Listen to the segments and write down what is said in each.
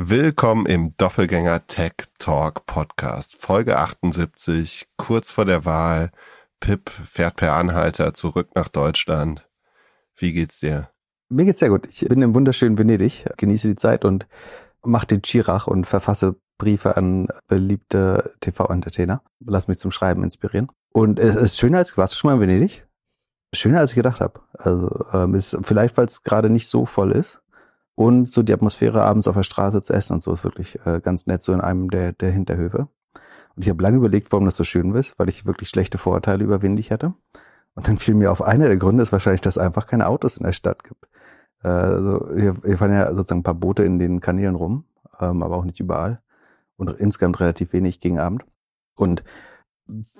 Willkommen im Doppelgänger Tech Talk Podcast, Folge 78, kurz vor der Wahl. Pip fährt per Anhalter zurück nach Deutschland. Wie geht's dir? Mir geht's sehr gut. Ich bin im wunderschönen Venedig, genieße die Zeit und mache den Chirach und verfasse Briefe an beliebte TV-Entertainer. Lass mich zum Schreiben inspirieren. Und es ist schöner als, warst du schon mal in Venedig? Schöner als ich gedacht habe. Also ähm, ist vielleicht, weil es gerade nicht so voll ist. Und so die Atmosphäre abends auf der Straße zu essen und so ist wirklich äh, ganz nett, so in einem der, der Hinterhöfe. Und ich habe lange überlegt, warum das so schön ist, weil ich wirklich schlechte Vorurteile über Windig hatte. Und dann fiel mir auf, einer der Gründe ist wahrscheinlich, dass es einfach keine Autos in der Stadt gibt. Äh, also hier, hier fahren ja sozusagen ein paar Boote in den Kanälen rum, ähm, aber auch nicht überall. Und insgesamt relativ wenig gegen Abend. Und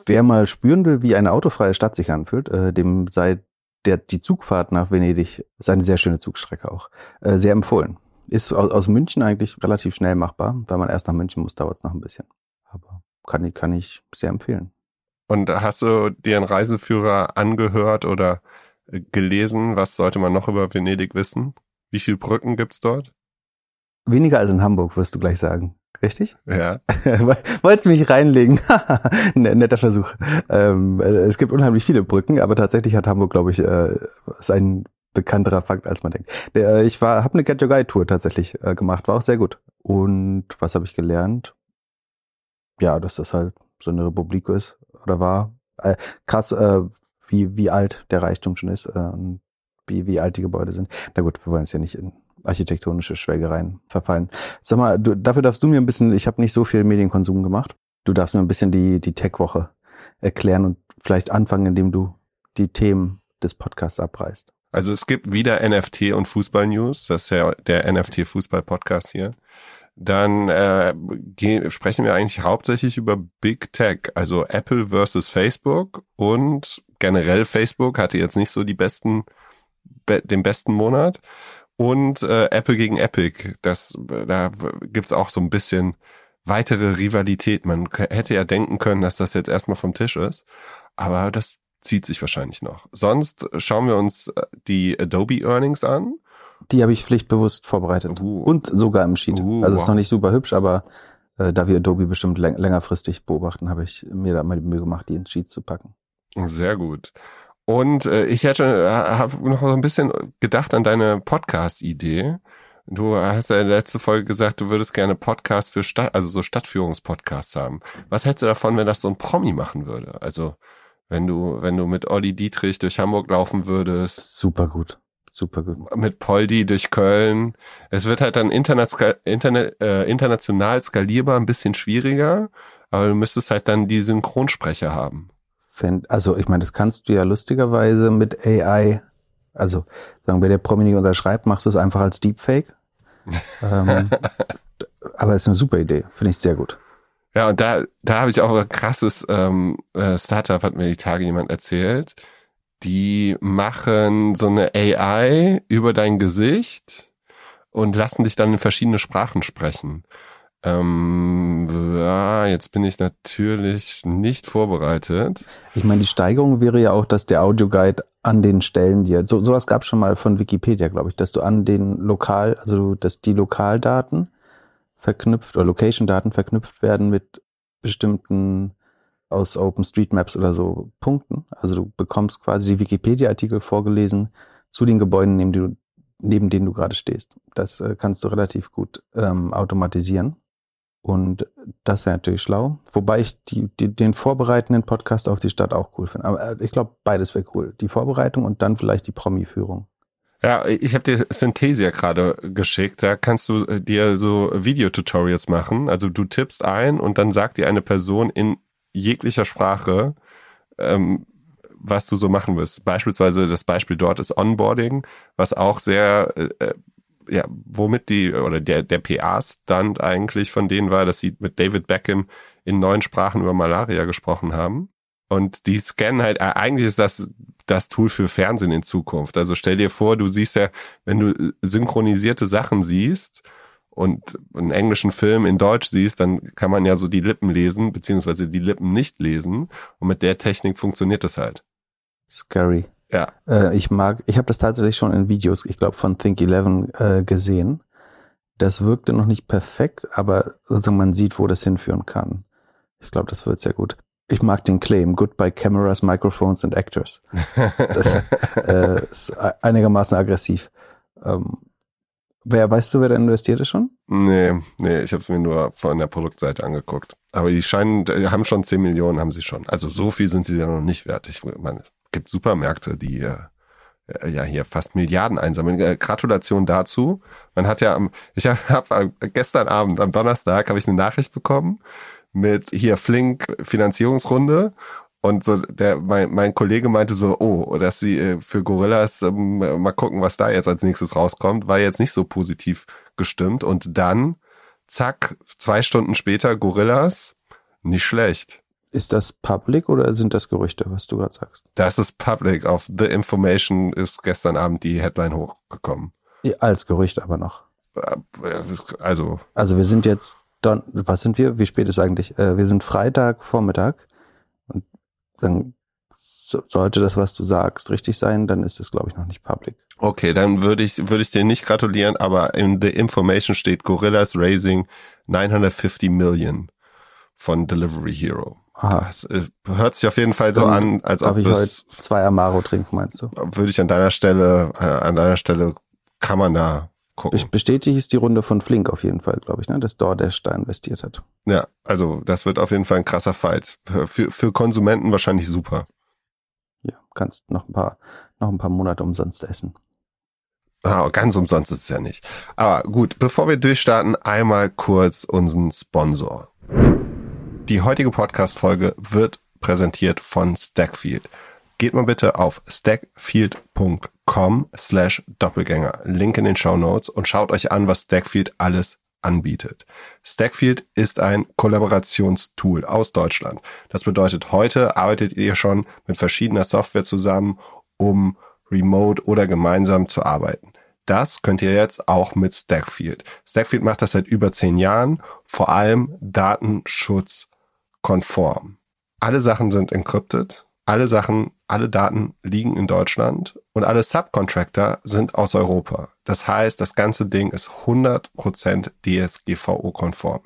wer mal spüren will, wie eine autofreie Stadt sich anfühlt, äh, dem sei der, die Zugfahrt nach Venedig ist eine sehr schöne Zugstrecke auch. Äh, sehr empfohlen. Ist aus, aus München eigentlich relativ schnell machbar. Wenn man erst nach München muss, dauert es noch ein bisschen. Aber kann ich, kann ich sehr empfehlen. Und hast du dir einen Reiseführer angehört oder äh, gelesen? Was sollte man noch über Venedig wissen? Wie viele Brücken gibt's dort? Weniger als in Hamburg, wirst du gleich sagen. Richtig? Ja. Wolltest du mich reinlegen? Ne, netter Versuch. Ähm, es gibt unheimlich viele Brücken, aber tatsächlich hat Hamburg, glaube ich, äh, ist ein bekannterer Fakt, als man denkt. Der, ich war, habe eine Get Your Guide Tour tatsächlich äh, gemacht, war auch sehr gut. Und was habe ich gelernt? Ja, dass das halt so eine Republik ist oder war. Äh, krass, äh, wie wie alt der Reichtum schon ist äh, und wie wie alt die Gebäude sind. Na gut, wir wollen es ja nicht in architektonische Schwelgereien verfallen. Sag mal, du, dafür darfst du mir ein bisschen, ich habe nicht so viel Medienkonsum gemacht. Du darfst mir ein bisschen die, die Tech-Woche erklären und vielleicht anfangen, indem du die Themen des Podcasts abreißt. Also es gibt wieder NFT und Fußball-News, das ist ja der NFT-Fußball-Podcast hier. Dann äh, sprechen wir eigentlich hauptsächlich über Big Tech, also Apple versus Facebook und generell Facebook hatte jetzt nicht so die besten, be den besten Monat und äh, Apple gegen Epic. Das, da gibt's auch so ein bisschen weitere Rivalität. Man hätte ja denken können, dass das jetzt erstmal vom Tisch ist, aber das zieht sich wahrscheinlich noch. Sonst schauen wir uns äh, die Adobe Earnings an. Die habe ich pflichtbewusst vorbereitet uh. und sogar im Sheet. Uh, also wow. ist noch nicht super hübsch, aber äh, da wir Adobe bestimmt läng längerfristig beobachten, habe ich mir da mal die Mühe gemacht, die ins Sheet zu packen. Sehr gut. Und äh, ich hätte äh, habe noch so ein bisschen gedacht an deine Podcast-Idee. Du hast ja in der letzten Folge gesagt, du würdest gerne Podcast für Stadt, also so Stadtführungspodcasts haben. Was hättest du davon, wenn das so ein Promi machen würde? Also wenn du, wenn du mit Olli Dietrich durch Hamburg laufen würdest. Super gut. Super gut. Mit Poldi durch Köln. Es wird halt dann internet, internet, äh, international skalierbar ein bisschen schwieriger, aber du müsstest halt dann die Synchronsprecher haben also ich meine, das kannst du ja lustigerweise mit AI, also sagen wir, der Promi nicht unterschreibt, machst du es einfach als Deepfake. ähm, aber es ist eine super Idee, finde ich sehr gut. Ja, und da, da habe ich auch ein krasses ähm, äh, Startup, hat mir die Tage jemand erzählt. Die machen so eine AI über dein Gesicht und lassen dich dann in verschiedene Sprachen sprechen. Ähm, ja, jetzt bin ich natürlich nicht vorbereitet. Ich meine, die Steigerung wäre ja auch, dass der Audioguide an den Stellen dir, so sowas gab es schon mal von Wikipedia, glaube ich, dass du an den Lokal, also dass die Lokaldaten verknüpft oder Location-Daten verknüpft werden mit bestimmten aus OpenStreetMaps oder so Punkten. Also du bekommst quasi die Wikipedia-Artikel vorgelesen zu den Gebäuden, neben, du, neben denen du gerade stehst. Das äh, kannst du relativ gut ähm, automatisieren. Und das wäre natürlich schlau. Wobei ich die, die, den vorbereitenden Podcast auf die Stadt auch cool finde. Aber äh, ich glaube, beides wäre cool. Die Vorbereitung und dann vielleicht die Promi-Führung. Ja, ich habe dir Synthesia gerade geschickt. Da kannst du äh, dir so Videotutorials machen. Also du tippst ein und dann sagt dir eine Person in jeglicher Sprache, ähm, was du so machen wirst. Beispielsweise das Beispiel dort ist Onboarding, was auch sehr äh, äh ja, womit die, oder der, der PA-Stunt eigentlich von denen war, dass sie mit David Beckham in neun Sprachen über Malaria gesprochen haben. Und die scannen halt, äh, eigentlich ist das das Tool für Fernsehen in Zukunft. Also stell dir vor, du siehst ja, wenn du synchronisierte Sachen siehst und einen englischen Film in Deutsch siehst, dann kann man ja so die Lippen lesen, beziehungsweise die Lippen nicht lesen. Und mit der Technik funktioniert das halt. Scary. Ja. Äh, ich mag, ich habe das tatsächlich schon in Videos, ich glaube von Think 11 äh, gesehen. Das wirkte noch nicht perfekt, aber sozusagen man sieht, wo das hinführen kann. Ich glaube, das wird sehr gut. Ich mag den Claim, Goodbye Cameras, Microphones and Actors. Das äh, ist einigermaßen aggressiv. Ähm, wer, weißt du, wer da investiert ist schon? Nee, nee, ich habe es mir nur von der Produktseite angeguckt. Aber die scheinen, die haben schon 10 Millionen, haben sie schon. Also so viel sind sie ja noch nicht wert. Ich meine, gibt Supermärkte, die äh, ja hier fast Milliarden einsammeln. Äh, Gratulation dazu. Man hat ja am, ich habe hab gestern Abend, am Donnerstag, habe ich eine Nachricht bekommen mit hier Flink Finanzierungsrunde und so der mein, mein Kollege meinte so, oh, dass sie äh, für Gorillas ähm, mal gucken, was da jetzt als nächstes rauskommt, war jetzt nicht so positiv gestimmt und dann zack, zwei Stunden später Gorillas, nicht schlecht. Ist das public oder sind das Gerüchte, was du gerade sagst? Das ist public. Auf The Information ist gestern Abend die Headline hochgekommen. Ja, als Gerücht aber noch. Also. Also wir sind jetzt, Don was sind wir? Wie spät ist eigentlich? Äh, wir sind Freitag Vormittag und dann sollte das, was du sagst, richtig sein, dann ist es, glaube ich, noch nicht public. Okay, dann würde ich, würde ich dir nicht gratulieren, aber in The Information steht Gorillas raising 950 Million von Delivery Hero. Aha. Das äh, hört sich auf jeden Fall so dann an, als ob ich heute zwei Amaro trinken, meinst du? Würde ich an deiner Stelle, äh, an deiner Stelle kann man da gucken. Bestätigt ist die Runde von Flink auf jeden Fall, glaube ich, ne, dass DoorDash da investiert hat. Ja, also das wird auf jeden Fall ein krasser Fight. Für, für Konsumenten wahrscheinlich super. Ja, kannst noch ein paar, noch ein paar Monate umsonst essen. Ah, ganz umsonst ist es ja nicht. Aber gut, bevor wir durchstarten, einmal kurz unseren Sponsor. Die heutige Podcast-Folge wird präsentiert von Stackfield. Geht mal bitte auf stackfield.com slash Doppelgänger, Link in den Show Notes und schaut euch an, was Stackfield alles anbietet. Stackfield ist ein Kollaborationstool aus Deutschland. Das bedeutet, heute arbeitet ihr schon mit verschiedener Software zusammen, um remote oder gemeinsam zu arbeiten. Das könnt ihr jetzt auch mit Stackfield. Stackfield macht das seit über zehn Jahren, vor allem Datenschutz konform. Alle Sachen sind encrypted, alle Sachen, alle Daten liegen in Deutschland und alle Subcontractor sind aus Europa. Das heißt, das ganze Ding ist 100% DSGVO-konform.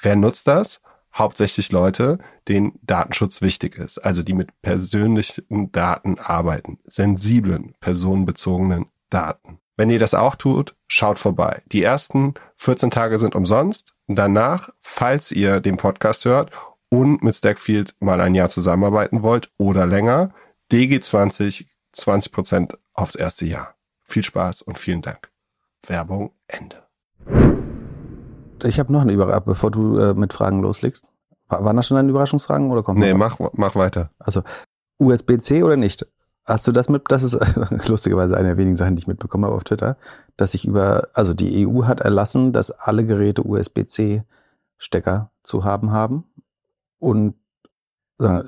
Wer nutzt das? Hauptsächlich Leute, denen Datenschutz wichtig ist, also die mit persönlichen Daten arbeiten, sensiblen, personenbezogenen Daten. Wenn ihr das auch tut, schaut vorbei. Die ersten 14 Tage sind umsonst. Danach, falls ihr den Podcast hört und mit Stackfield mal ein Jahr zusammenarbeiten wollt oder länger, DG20 20% aufs erste Jahr. Viel Spaß und vielen Dank. Werbung Ende. Ich habe noch eine Überraschung, bevor du äh, mit Fragen loslegst. Waren das schon deine Überraschungsfragen oder kommt Nee, mach, mach weiter. Also USB-C oder nicht? Hast du das mit, das ist lustigerweise eine der wenigen Sachen, die ich mitbekommen habe auf Twitter, dass ich über, also die EU hat erlassen, dass alle Geräte USB-C Stecker zu haben haben und äh,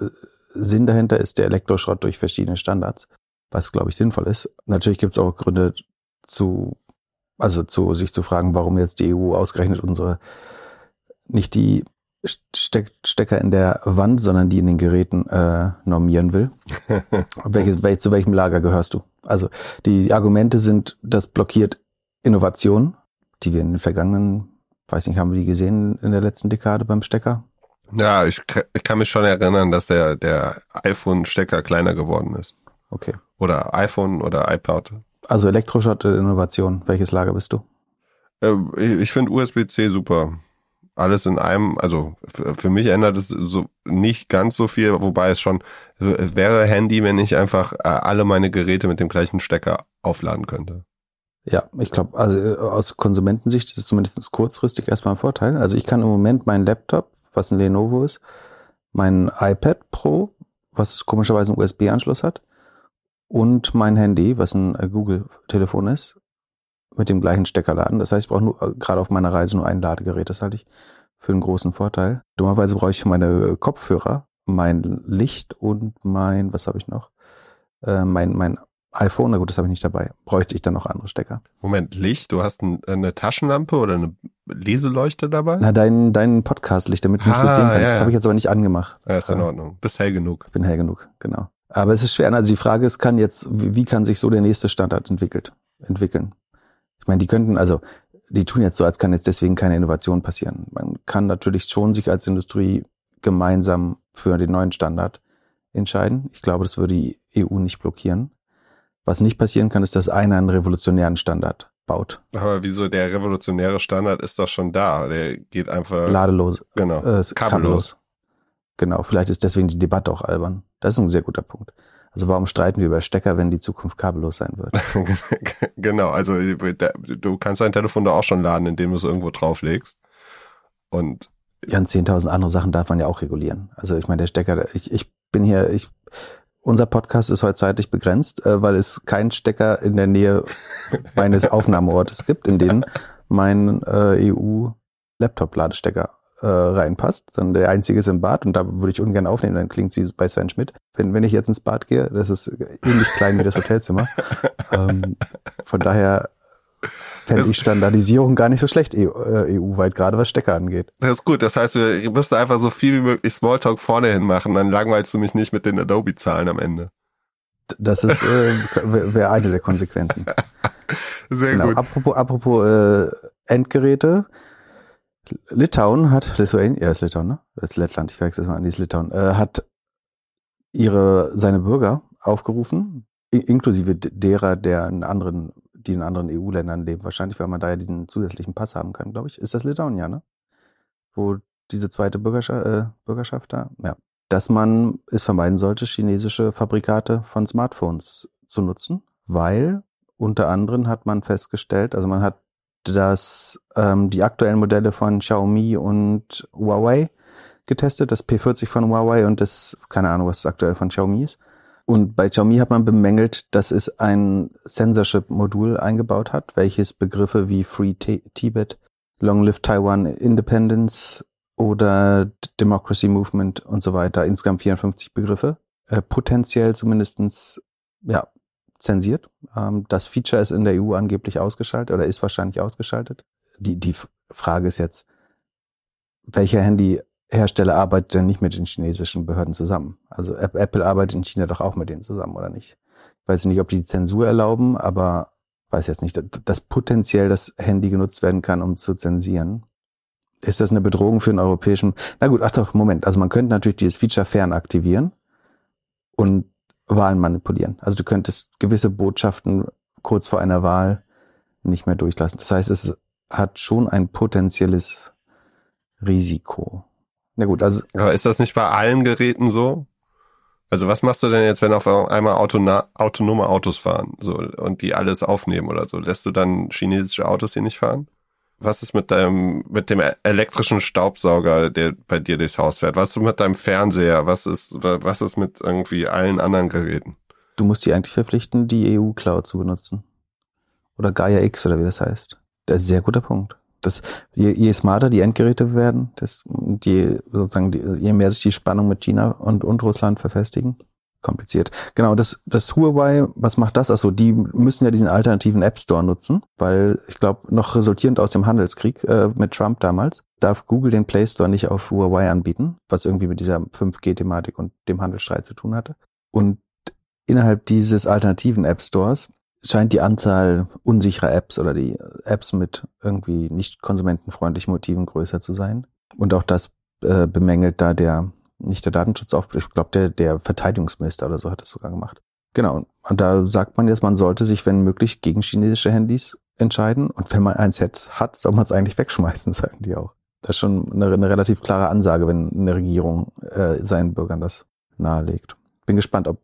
Sinn dahinter ist der Elektroschrott durch verschiedene Standards, was glaube ich sinnvoll ist. Natürlich gibt es auch Gründe zu, also zu sich zu fragen, warum jetzt die EU ausgerechnet unsere nicht die Steck, Stecker in der Wand, sondern die in den Geräten äh, normieren will. Welches, welch, zu welchem Lager gehörst du? Also die Argumente sind, das blockiert Innovation, die wir in den vergangenen, weiß nicht, haben wir die gesehen in der letzten Dekade beim Stecker? Ja, ich, ich kann mich schon erinnern, dass der, der iPhone-Stecker kleiner geworden ist. Okay. Oder iPhone oder iPad. Also Elektroschrott Innovation. Welches Lager bist du? Äh, ich finde USB-C super. Alles in einem, also für mich ändert es so nicht ganz so viel, wobei es schon wäre Handy, wenn ich einfach äh, alle meine Geräte mit dem gleichen Stecker aufladen könnte. Ja, ich glaube, also äh, aus Konsumentensicht ist es zumindest kurzfristig erstmal ein Vorteil. Also ich kann im Moment meinen Laptop was ein Lenovo ist, mein iPad Pro, was komischerweise einen USB-Anschluss hat, und mein Handy, was ein äh, Google-Telefon ist, mit dem gleichen Stecker laden. Das heißt, ich brauche nur äh, gerade auf meiner Reise nur ein Ladegerät. Das halte ich für einen großen Vorteil. Dummerweise brauche ich meine Kopfhörer, mein Licht und mein, was habe ich noch? Äh, mein, mein iPhone, na gut, das habe ich nicht dabei. Bräuchte ich dann noch andere Stecker. Moment, Licht? Du hast ein, eine Taschenlampe oder eine Leseleuchte dabei? Na, dein, dein Podcast-Licht, damit du mich ah, gut sehen kannst. Ja. Das habe ich jetzt aber nicht angemacht. Ja, ist in Ordnung. Bist hell genug. Ich bin hell genug, genau. Aber es ist schwer. Also die Frage ist, kann jetzt, wie kann sich so der nächste Standard entwickelt, entwickeln? Ich meine, die könnten, also die tun jetzt so, als kann jetzt deswegen keine Innovation passieren. Man kann natürlich schon sich als Industrie gemeinsam für den neuen Standard entscheiden. Ich glaube, das würde die EU nicht blockieren. Was nicht passieren kann, ist, dass einer einen revolutionären Standard baut. Aber wieso der revolutionäre Standard ist doch schon da. Der geht einfach ladelos, genau, äh, kabellos. kabellos. Genau, vielleicht ist deswegen die Debatte auch albern. Das ist ein sehr guter Punkt. Also warum streiten wir über Stecker, wenn die Zukunft kabellos sein wird? genau, also du kannst dein Telefon da auch schon laden, indem du es irgendwo drauflegst. Und ja, und 10.000 andere Sachen darf man ja auch regulieren. Also ich meine, der Stecker, ich, ich bin hier, ich, unser Podcast ist heute zeitlich begrenzt, äh, weil es keinen Stecker in der Nähe meines Aufnahmeortes gibt, in den mein äh, EU-Laptop-Ladestecker äh, reinpasst. Dann der einzige ist im Bad und da würde ich ungern aufnehmen, dann klingt sie bei Sven Schmidt. Wenn, wenn ich jetzt ins Bad gehe, das ist ähnlich klein wie das Hotelzimmer. ähm, von daher fände ich Standardisierung gar nicht so schlecht EU-weit, äh, gerade was Stecker angeht. Das ist gut. Das heißt, wir müssten einfach so viel wie möglich Smalltalk vorne hin machen, dann langweilst du mich nicht mit den Adobe-Zahlen am Ende. Das ist äh, wäre eine der Konsequenzen. Sehr genau. gut. Apropos, apropos äh, Endgeräte. Litauen hat, Lithuania, ja, ist Litauen, ne? Das ist Lettland, ich verwechsel es mal an, die ist Litauen, äh, hat ihre, seine Bürger aufgerufen, inklusive derer, der in anderen die in anderen EU-Ländern leben. Wahrscheinlich, weil man da ja diesen zusätzlichen Pass haben kann, glaube ich. Ist das Litauen, ja, ne? Wo diese zweite Bürgerschaft, äh, Bürgerschaft da, ja. Dass man es vermeiden sollte, chinesische Fabrikate von Smartphones zu nutzen, weil unter anderem hat man festgestellt, also man hat das, ähm, die aktuellen Modelle von Xiaomi und Huawei getestet, das P40 von Huawei und das, keine Ahnung, was das aktuell von Xiaomi ist. Und bei Xiaomi hat man bemängelt, dass es ein Censorship-Modul eingebaut hat, welches Begriffe wie Free Tibet, Long Live Taiwan Independence oder Democracy Movement und so weiter, insgesamt 54 Begriffe, äh, potenziell zumindestens ja, zensiert. Ähm, das Feature ist in der EU angeblich ausgeschaltet oder ist wahrscheinlich ausgeschaltet. Die, die Frage ist jetzt, welcher Handy Hersteller arbeitet ja nicht mit den chinesischen Behörden zusammen. Also Apple arbeitet in China doch auch mit denen zusammen, oder nicht? Ich weiß nicht, ob die Zensur erlauben, aber weiß jetzt nicht, dass potenziell das Handy genutzt werden kann, um zu zensieren. Ist das eine Bedrohung für den europäischen? Na gut, ach doch, Moment. Also man könnte natürlich dieses Feature fern aktivieren und Wahlen manipulieren. Also du könntest gewisse Botschaften kurz vor einer Wahl nicht mehr durchlassen. Das heißt, es hat schon ein potenzielles Risiko. Na gut, also. Aber ist das nicht bei allen Geräten so? Also was machst du denn jetzt, wenn auf einmal autonome Autos fahren so und die alles aufnehmen oder so? Lässt du dann chinesische Autos hier nicht fahren? Was ist mit deinem mit dem elektrischen Staubsauger, der bei dir durchs Haus fährt? Was ist mit deinem Fernseher? Was ist was ist mit irgendwie allen anderen Geräten? Du musst die eigentlich verpflichten, die EU Cloud zu benutzen. Oder Gaia X oder wie das heißt. Das ist ein sehr guter Punkt das, je, je smarter die Endgeräte werden, das, je, sozusagen, die, je mehr sich die Spannung mit China und, und Russland verfestigen, kompliziert. Genau, das, das Huawei, was macht das? Also die müssen ja diesen alternativen App Store nutzen, weil ich glaube, noch resultierend aus dem Handelskrieg äh, mit Trump damals, darf Google den Play Store nicht auf Huawei anbieten, was irgendwie mit dieser 5G-Thematik und dem Handelsstreit zu tun hatte. Und innerhalb dieses alternativen App Stores scheint die Anzahl unsicherer Apps oder die Apps mit irgendwie nicht konsumentenfreundlichen Motiven größer zu sein. Und auch das äh, bemängelt da der, nicht der Datenschutzauftrag, ich glaube, der, der Verteidigungsminister oder so hat es sogar gemacht. Genau. Und da sagt man jetzt, man sollte sich, wenn möglich, gegen chinesische Handys entscheiden. Und wenn man eins hat, soll man es eigentlich wegschmeißen, sagen die auch. Das ist schon eine, eine relativ klare Ansage, wenn eine Regierung äh, seinen Bürgern das nahelegt. Bin gespannt, ob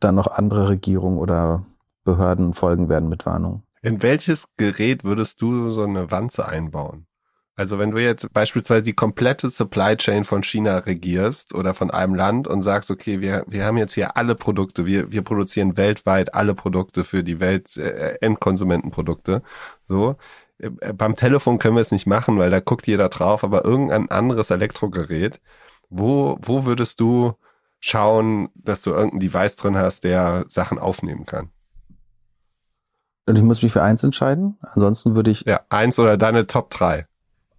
da noch andere Regierungen oder Behörden folgen werden mit Warnung. In welches Gerät würdest du so eine Wanze einbauen? Also wenn du jetzt beispielsweise die komplette Supply Chain von China regierst oder von einem Land und sagst, okay, wir, wir haben jetzt hier alle Produkte, wir, wir produzieren weltweit alle Produkte für die Welt, äh, Endkonsumentenprodukte, so. Äh, beim Telefon können wir es nicht machen, weil da guckt jeder drauf, aber irgendein anderes Elektrogerät, wo, wo würdest du schauen, dass du irgendein Device drin hast, der Sachen aufnehmen kann? Und ich muss mich für eins entscheiden. Ansonsten würde ich. Ja, eins oder deine Top 3.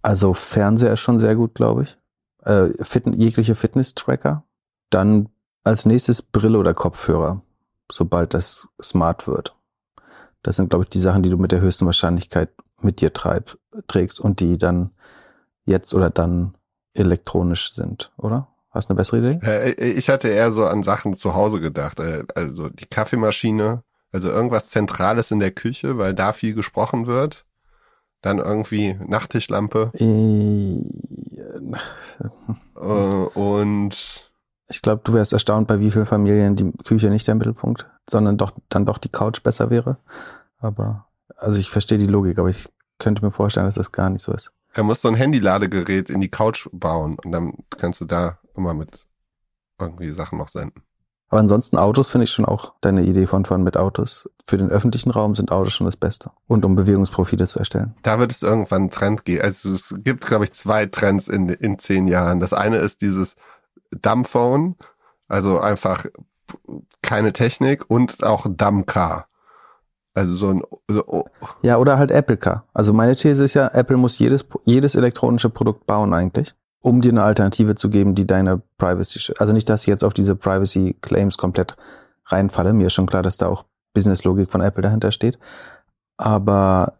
Also Fernseher ist schon sehr gut, glaube ich. Äh, Fit jegliche Fitness-Tracker. Dann als nächstes Brille oder Kopfhörer, sobald das smart wird. Das sind, glaube ich, die Sachen, die du mit der höchsten Wahrscheinlichkeit mit dir treib, trägst und die dann jetzt oder dann elektronisch sind, oder? Hast du eine bessere Idee? Äh, ich hatte eher so an Sachen zu Hause gedacht. Äh, also die Kaffeemaschine, also irgendwas Zentrales in der Küche, weil da viel gesprochen wird. Dann irgendwie Nachttischlampe. Äh, Äh, und Ich glaube, du wärst erstaunt, bei wie vielen Familien die Küche nicht der Mittelpunkt, sondern doch dann doch die Couch besser wäre. Aber also ich verstehe die Logik, aber ich könnte mir vorstellen, dass das gar nicht so ist. er muss so ein Handyladegerät in die Couch bauen und dann kannst du da immer mit irgendwie Sachen noch senden. Aber ansonsten Autos finde ich schon auch deine Idee von von mit Autos. Für den öffentlichen Raum sind Autos schon das Beste. Und um Bewegungsprofile zu erstellen. Da wird es irgendwann einen Trend geben. Also es gibt, glaube ich, zwei Trends in, in zehn Jahren. Das eine ist dieses Dumbphone, also einfach keine Technik und auch Dumbcar. Also so ein so, oh, Ja, oder halt Apple Car. Also meine These ist ja, Apple muss jedes, jedes elektronische Produkt bauen eigentlich, um dir eine Alternative zu geben, die deine Privacy, also nicht, dass ich jetzt auf diese Privacy Claims komplett reinfalle. Mir ist schon klar, dass da auch Business-Logik von Apple dahinter steht. Aber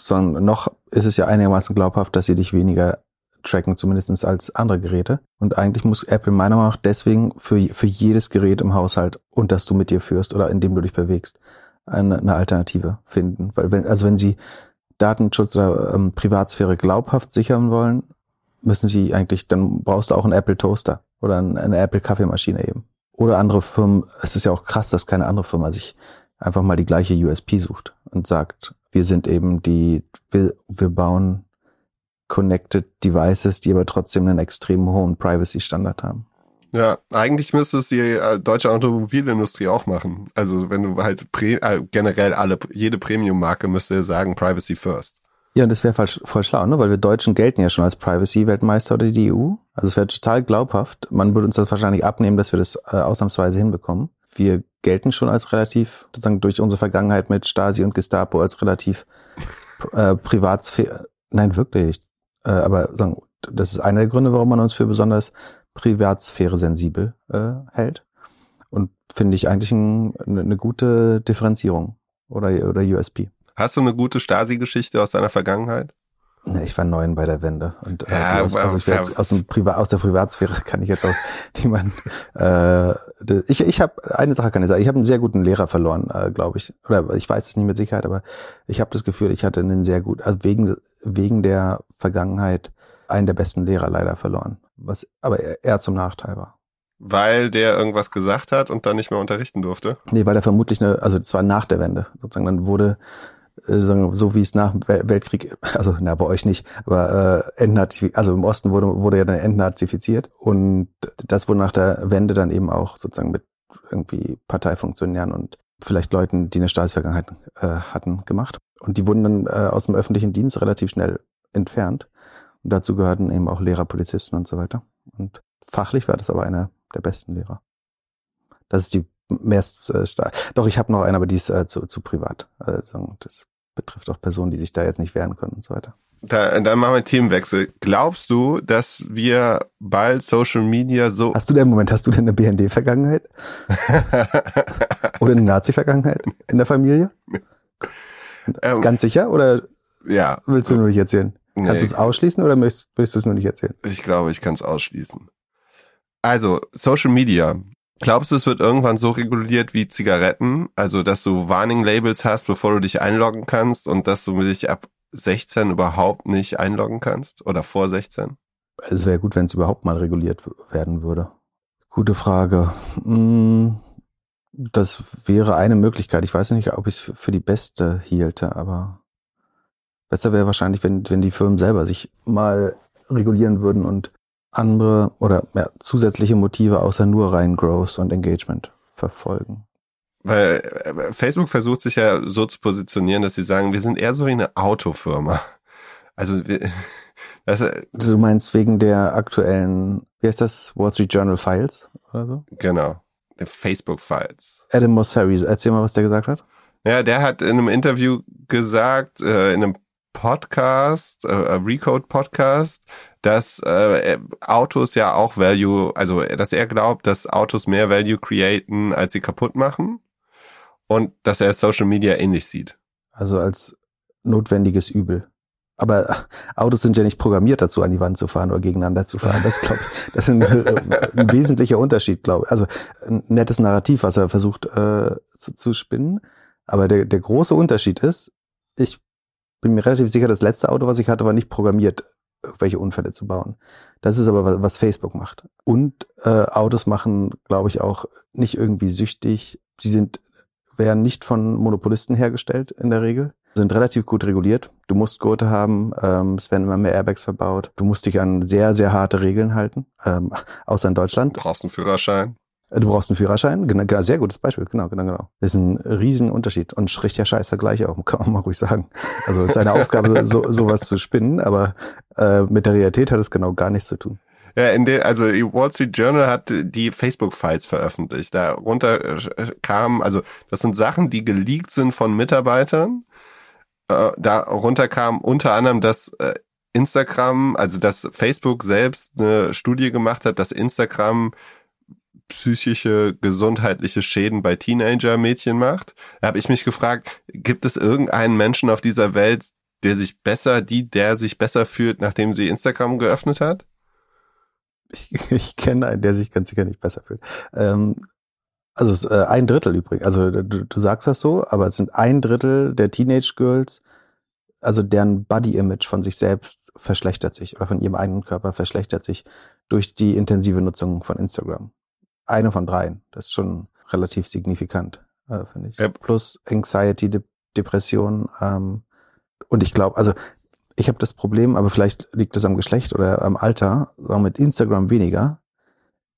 sondern noch ist es ja einigermaßen glaubhaft, dass sie dich weniger tracken, zumindestens als andere Geräte. Und eigentlich muss Apple meiner Meinung nach deswegen für, für jedes Gerät im Haushalt und das du mit dir führst oder in dem du dich bewegst, eine, eine Alternative finden. Weil wenn, also wenn sie Datenschutz oder ähm, Privatsphäre glaubhaft sichern wollen, müssen sie eigentlich, dann brauchst du auch einen Apple Toaster oder ein- eine Apple Kaffeemaschine eben. Oder andere Firmen, es ist ja auch krass, dass keine andere Firma sich einfach mal die gleiche USP sucht und sagt, wir sind eben die, wir, wir bauen Connected Devices, die aber trotzdem einen extrem hohen Privacy-Standard haben. ja, eigentlich müsste es die äh, deutsche Automobilindustrie auch machen. Also wenn du halt äh, generell alle jede Premium-Marke müsste sagen Privacy first. Ja, und das wäre voll, schlau, ne? Weil wir Deutschen gelten ja schon als Privacy-Weltmeister oder die EU. Also es wäre total glaubhaft. Man würde uns das wahrscheinlich abnehmen, dass wir das äh, ausnahmsweise hinbekommen. Wir gelten schon als relativ, sozusagen durch unsere Vergangenheit mit Stasi und Gestapo als relativ äh, Privatsphäre. Nein, wirklich. Äh, aber sagen, das ist einer der Gründe, warum man uns für besonders Privatsphäre sensibel äh, hält. Und finde ich eigentlich ein, eine, eine gute Differenzierung oder, oder USP. Hast du eine gute Stasi-Geschichte aus deiner Vergangenheit? Ne, ich war neun bei der Wende. Und äh, Ja, aus, also jetzt aus, dem Priva aus der Privatsphäre kann ich jetzt auch niemanden. Äh, ich ich habe eine Sache kann ich sagen. Ich habe einen sehr guten Lehrer verloren, äh, glaube ich. Oder ich weiß es nicht mit Sicherheit, aber ich habe das Gefühl, ich hatte einen sehr gut, also wegen wegen der Vergangenheit einen der besten Lehrer leider verloren. Was aber eher- eher zum Nachteil war. Weil der irgendwas gesagt hat und dann nicht mehr unterrichten durfte? Nee, weil er vermutlich eine, also es war nach der Wende, sozusagen, dann wurde, wir, so wie es nach dem Wel- Weltkrieg, also na bei euch nicht, aber äh, entnazifiziert, also im Osten wurde, wurde ja dann entnazifiziert und das wurde nach der Wende dann eben auch sozusagen mit irgendwie Parteifunktionären und vielleicht Leuten, die eine Staatsvergangenheit äh, hatten, gemacht. Und die wurden dann äh, aus dem öffentlichen Dienst relativ schnell entfernt. Und dazu gehörten eben auch Lehrer, Polizisten und so weiter. Und fachlich war das aber einer der besten Lehrer. Das ist die mehr äh, Doch, ich habe noch einen, aber die ist äh, zu, zu privat. Äh, sagen, das betrifft auch Personen, die sich da jetzt nicht wehren können und so weiter. Da, dann machen wir einen Themenwechsel. Glaubst du, dass wir bald Social Media so Hast du denn, Moment, hast du denn eine BND-Vergangenheit oder eine Nazi-Vergangenheit in der Familie? Ähm, Ganz sicher oder ja, willst du nur nicht erzählen? Kannst Nee. du es ausschließen oder möchtest, möchtest du es nur nicht erzählen? ich glaube, ich kann es ausschließen. Also, Social Media. Glaubst du, es wird irgendwann so reguliert wie Zigaretten? Also, dass du Warning-Labels hast, bevor du dich einloggen kannst und dass du dich ab 16 überhaupt nicht einloggen kannst? Oder vor 16? Es wäre gut, wenn es überhaupt mal reguliert werden würde. Gute Frage. Hm, Das wäre eine Möglichkeit. Ich weiß nicht, ob ich es für die beste hielte, aber besser wäre wahrscheinlich, wenn, wenn die Firmen selber sich mal regulieren würden und andere oder ja, zusätzliche Motive außer nur rein Growth und Engagement verfolgen. Weil äh, Facebook versucht sich ja so zu positionieren, dass sie sagen, wir sind eher so wie eine Autofirma. Also wir, das, äh, Du meinst wegen der aktuellen, wie heißt das, Wall Street Journal Files oder so? genau, der Facebook-Files. Adam Mosseri, erzähl mal, was der gesagt hat. Ja, der hat in einem Interview gesagt, äh, in einem Podcast, äh, Recode Podcast, dass äh, Autos ja auch Value, also dass er glaubt, dass Autos mehr Value createn, als sie kaputt machen und dass er Social Media ähnlich sieht. Also als notwendiges Übel. Aber Autos sind ja nicht programmiert dazu, an die Wand zu fahren oder gegeneinander zu fahren. Das, glaub, das ist ein, ein wesentlicher Unterschied, glaube ich. Also ein nettes Narrativ, was er versucht äh, zu, zu spinnen. Aber der, der große Unterschied ist, ich bin mir relativ sicher, das letzte Auto, was ich hatte, war nicht programmiert, irgendwelche Unfälle zu bauen. Das ist aber, was, Facebook macht. Und äh, Autos machen, glaube ich, auch nicht irgendwie süchtig. Sie sind, werden nicht von Monopolisten hergestellt in der Regel sind relativ gut reguliert. Du musst Gurte haben, ähm, es werden immer mehr Airbags verbaut. Du musst dich an sehr, sehr harte Regeln halten, ähm, außer in Deutschland. Du brauchst einen Führerschein. Du brauchst einen Führerschein, genau, genau, sehr gutes Beispiel, genau, genau, genau. Das ist ein Riesenunterschied und richtiger Scheißvergleich auch, kann man mal ruhig sagen. Also es ist eine Aufgabe, so, sowas zu spinnen, aber äh, mit der Realität hat es genau gar nichts zu tun. Ja, in den, also Wall Street Journal hat die Facebook-Files veröffentlicht. Darunter äh, kamen, also das sind Sachen, die geleakt sind von Mitarbeitern äh, darunter kam unter anderem, dass äh, Instagram, also dass Facebook selbst eine Studie gemacht hat, dass Instagram psychische, gesundheitliche Schäden bei Teenager-Mädchen macht. Da habe ich mich gefragt, gibt es irgendeinen Menschen auf dieser Welt, der sich besser, die, der sich besser fühlt, nachdem sie Instagram geöffnet hat? Ich, ich kenne einen, der sich ganz sicher nicht besser fühlt. Ähm, also es ist äh, ein Drittel übrigens. Also du, du sagst das so, aber es sind ein Drittel der Teenage Girls, also deren Body-Image von sich selbst verschlechtert sich oder von ihrem eigenen Körper verschlechtert sich durch die intensive Nutzung von Instagram. Eine von dreien. Das ist schon relativ signifikant, äh, finde ich. Yep. Plus Anxiety, De Depression. Ähm, und ich glaube, also ich habe das Problem, aber vielleicht liegt das am Geschlecht oder am Alter, sagen mit Instagram weniger.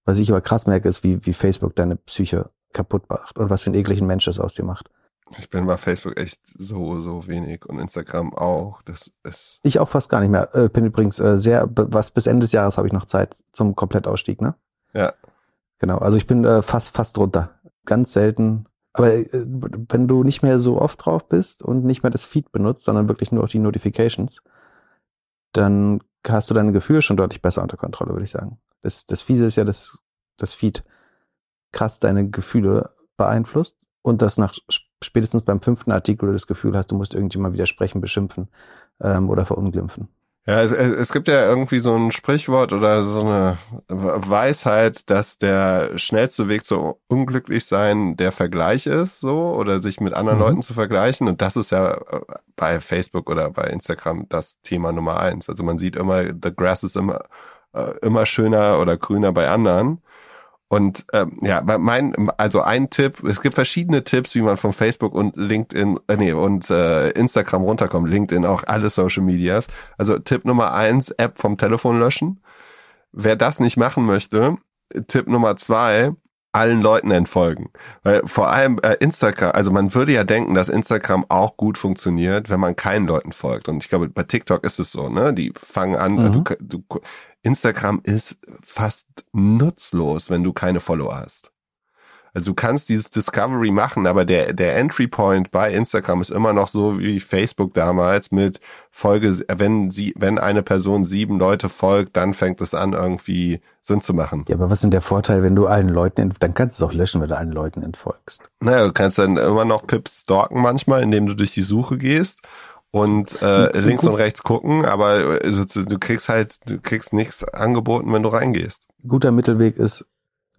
Was ich aber krass merke, ist, wie, wie Facebook deine Psyche kaputt macht und was für einen ekligen Mensch das aus dir macht. Ich bin bei Facebook echt so, so wenig und Instagram auch. Das ist. Ich auch fast gar nicht mehr. Äh, bin übrigens äh, sehr, was bis Ende des Jahres habe ich noch Zeit zum Komplettausstieg, ne? Ja. Genau. Also ich bin äh, fast, fast runter. Ganz selten. Aber äh, wenn du nicht mehr so oft drauf bist und nicht mehr das Feed benutzt, sondern wirklich nur die Notifications, dann hast du deine Gefühle schon deutlich besser unter Kontrolle, würde ich sagen. Das, das Fiese ist ja, dass das Feed krass deine Gefühle beeinflusst und das nach spätestens beim fünften Artikel du das Gefühl hast, du musst irgendjemand widersprechen, beschimpfen ähm, oder verunglimpfen. Ja, es, es gibt ja irgendwie so ein Sprichwort oder so eine Weisheit, dass der schnellste Weg zu unglücklich sein der Vergleich ist, so oder sich mit anderen mhm. Leuten zu vergleichen. Und das ist ja äh, bei Facebook oder bei Instagram das Thema Nummer eins. Also man sieht immer, the grass ist immer äh, immer schöner oder grüner bei anderen. Und ähm, ja, mein, also ein Tipp, es gibt verschiedene Tipps, wie man von Facebook und LinkedIn, äh, nee, und äh, Instagram runterkommt, LinkedIn auch, alle Social Medias. Also Tipp Nummer eins, App vom Telefon löschen. Wer das nicht machen möchte, Tipp Nummer zwei, allen Leuten entfolgen. Weil vor allem äh, Instagram, also man würde ja denken, dass Instagram auch gut funktioniert, wenn man keinen Leuten folgt. Und ich glaube, bei TikTok ist es so, ne? Die fangen an, mhm. du, du, Instagram ist fast nutzlos, wenn du keine Follower hast. Also du kannst dieses Discovery machen, aber der, der Entry Point bei Instagram ist immer noch so wie Facebook damals mit Folge, wenn sie, wenn eine Person sieben Leute folgt, dann fängt es an, irgendwie Sinn zu machen. Ja, aber was ist denn der Vorteil, wenn du allen Leuten, dann kannst du es auch löschen, wenn du allen Leuten entfolgst. Naja, du kannst dann immer noch Pips stalken manchmal, indem du durch die Suche gehst und äh, links und rechts gucken, aber äh, du kriegst halt, du kriegst nichts angeboten, wenn du reingehst. Guter Mittelweg ist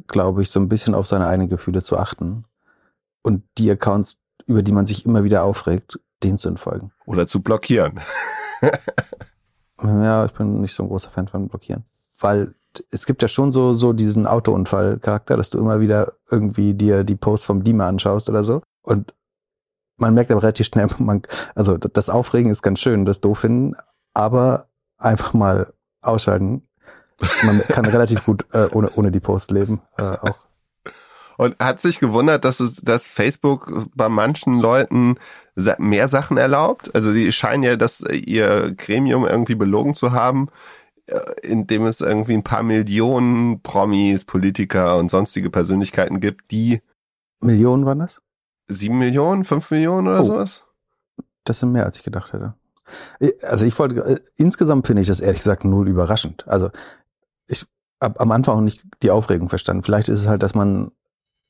glaube ich, so ein bisschen auf seine eigenen Gefühle zu achten und die Accounts, über die man sich immer wieder aufregt, denen zu entfolgen. Oder zu blockieren. ja, ich bin nicht so ein großer Fan von blockieren, weil es gibt ja schon so so diesen Autounfall-Charakter, dass du immer wieder irgendwie dir die Posts vom Dima anschaust oder so und man merkt aber relativ schnell, man, also das Aufregen ist ganz schön, das doof finden, aber einfach mal ausschalten, man kann relativ gut äh, ohne, ohne die Post leben, äh, auch. Und hat sich gewundert, dass es, dass Facebook bei manchen Leuten mehr Sachen erlaubt. Also die scheinen ja, dass ihr Gremium irgendwie belogen zu haben, äh, indem es irgendwie ein paar Millionen Promis, Politiker und sonstige Persönlichkeiten gibt, die Millionen waren das? Sieben Millionen, fünf Millionen oder oh, sowas? Das sind mehr, als ich gedacht hätte. Also ich wollte, äh, insgesamt finde ich das ehrlich gesagt null überraschend. Also ich habe am Anfang auch nicht die Aufregung verstanden. Vielleicht ist es halt, dass man,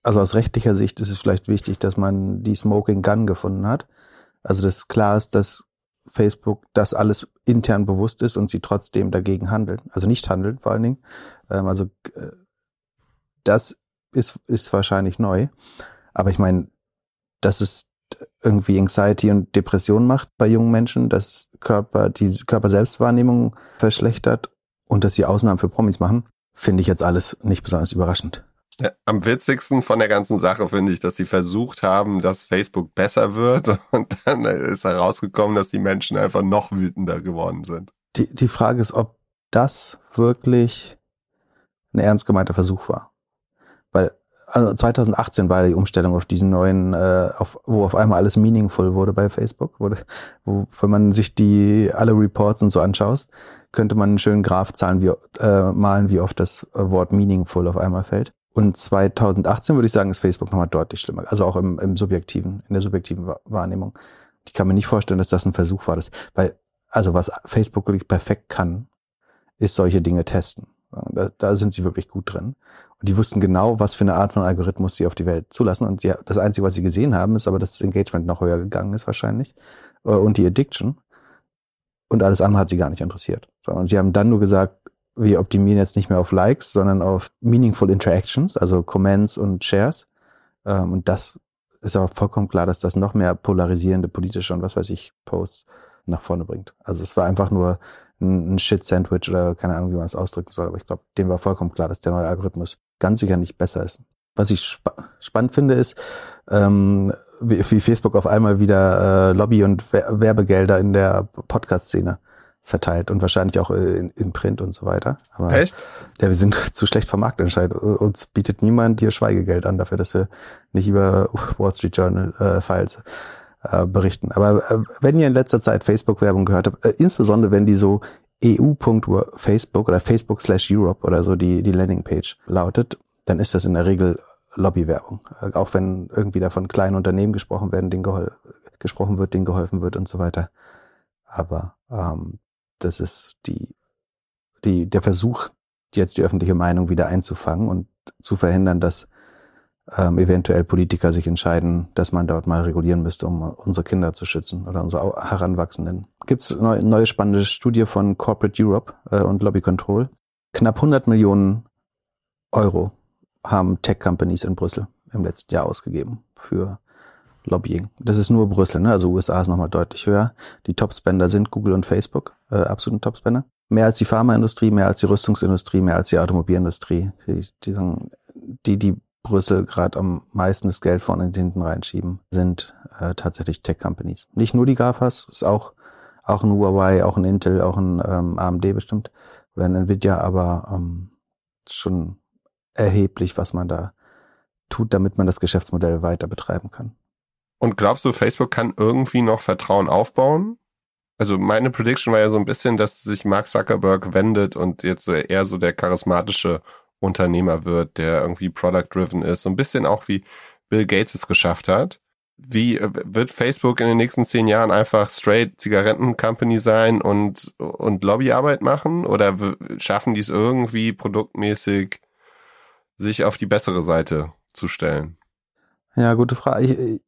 also aus rechtlicher Sicht ist es vielleicht wichtig, dass man die Smoking Gun gefunden hat. Also dass klar ist, dass Facebook das alles intern bewusst ist und sie trotzdem dagegen handeln. Also nicht handeln vor allen Dingen. Ähm, also äh, das ist, ist wahrscheinlich neu. Aber ich meine, dass es irgendwie Anxiety und Depression macht bei jungen Menschen, dass Körper, die Körperselbstwahrnehmung verschlechtert und dass sie Ausnahmen für Promis machen, finde ich jetzt alles nicht besonders überraschend. Ja, am witzigsten von der ganzen Sache finde ich, dass sie versucht haben, dass Facebook besser wird und dann ist herausgekommen, dass die Menschen einfach noch wütender geworden sind. Die, die Frage ist, ob das wirklich ein ernst gemeinter Versuch war. Weil also 2018 war die Umstellung auf diesen neuen, äh, auf, wo auf einmal alles meaningful wurde bei Facebook, wo, wo wenn man sich die alle Reports und so anschaut, könnte man einen schönen Graph zahlen, wie, äh, malen, wie oft das Wort meaningful auf einmal fällt. Und 2018 würde ich sagen, ist Facebook nochmal deutlich schlimmer. Also auch im, im subjektiven, in der subjektiven Wahrnehmung. Ich kann mir nicht vorstellen, dass das ein Versuch war, das, weil, also was Facebook wirklich perfekt kann, ist solche Dinge testen. Da, da sind sie wirklich gut drin. Die wussten genau, was für eine Art von Algorithmus sie auf die Welt zulassen. Und sie, das Einzige, was sie gesehen haben, ist aber, dass das Engagement noch höher gegangen ist wahrscheinlich. Äh, und die Addiction. Und alles andere hat sie gar nicht interessiert. Sondern sie haben dann nur gesagt, wir optimieren jetzt nicht mehr auf Likes, sondern auf Meaningful Interactions, also Comments und Shares. Ähm, und das ist aber vollkommen klar, dass das noch mehr polarisierende politische und was weiß ich Posts nach vorne bringt. Also es war einfach nur ein, Shit-Sandwich oder keine Ahnung, wie man es ausdrücken soll, aber ich glaube, dem war vollkommen klar, dass der neue Algorithmus ganz sicher nicht besser ist. Was ich spa spannend finde, ist, ähm, wie, wie Facebook auf einmal wieder äh, Lobby- und Werbegelder in der Podcast-Szene verteilt und wahrscheinlich auch äh, in, in Print und so weiter. Aber, Echt? Ja, wir sind zu schlecht vermarktet anscheinend. Uns bietet niemand hier Schweigegeld an dafür, dass wir nicht über Wall Street Journal äh, Files äh, berichten. Aber äh, wenn ihr in letzter Zeit Facebook-Werbung gehört habt, äh, insbesondere wenn die so eu.facebook oder Facebook slash Europe oder so die, die Landingpage lautet, dann ist das in der Regel Lobbywerbung. Äh, auch wenn irgendwie da von kleinen Unternehmen gesprochen werden, denen gesprochen wird, denen geholfen wird und so weiter. Aber ähm, das ist die, die, der Versuch, jetzt die öffentliche Meinung wieder einzufangen und zu verhindern, dass ähm, eventuell Politiker sich entscheiden, dass man dort mal regulieren müsste, um unsere Kinder zu schützen oder unsere Heranwachsenden. Gibt es eine neue spannende Studie von Corporate Europe äh, und Lobby Control. Knapp 100 Millionen Euro haben Tech-Companies in Brüssel im letzten Jahr ausgegeben für Lobbying. Das ist nur Brüssel, ne? also USA ist nochmal deutlich höher. Die Topspender sind Google und Facebook, äh, absoluten Topspender. Mehr als die Pharmaindustrie, mehr als die Rüstungsindustrie, mehr als die Automobilindustrie. Die, die, die, die Brüssel gerade am meisten das Geld vorne und hinten reinschieben, sind äh, tatsächlich Tech-Companies. Nicht nur die GAFAs, ist auch, auch ein Huawei, auch ein Intel, auch ein ähm, AMD bestimmt oder ein Nvidia, aber ähm, schon erheblich, was man da tut, damit man das Geschäftsmodell weiter betreiben kann. Und glaubst du, Facebook kann irgendwie noch Vertrauen aufbauen? Also meine Prediction war ja so ein bisschen, dass sich Mark Zuckerberg wendet und jetzt eher so der charismatische Unternehmer wird, der irgendwie product-driven ist. So ein bisschen auch wie Bill Gates es geschafft hat. Wie äh, wird Facebook in den nächsten zehn Jahren einfach straight Zigaretten-Company sein und, und Lobbyarbeit machen? Oder schaffen die es irgendwie produktmäßig, sich auf die bessere Seite zu stellen? Ja, gute Frage. Ich,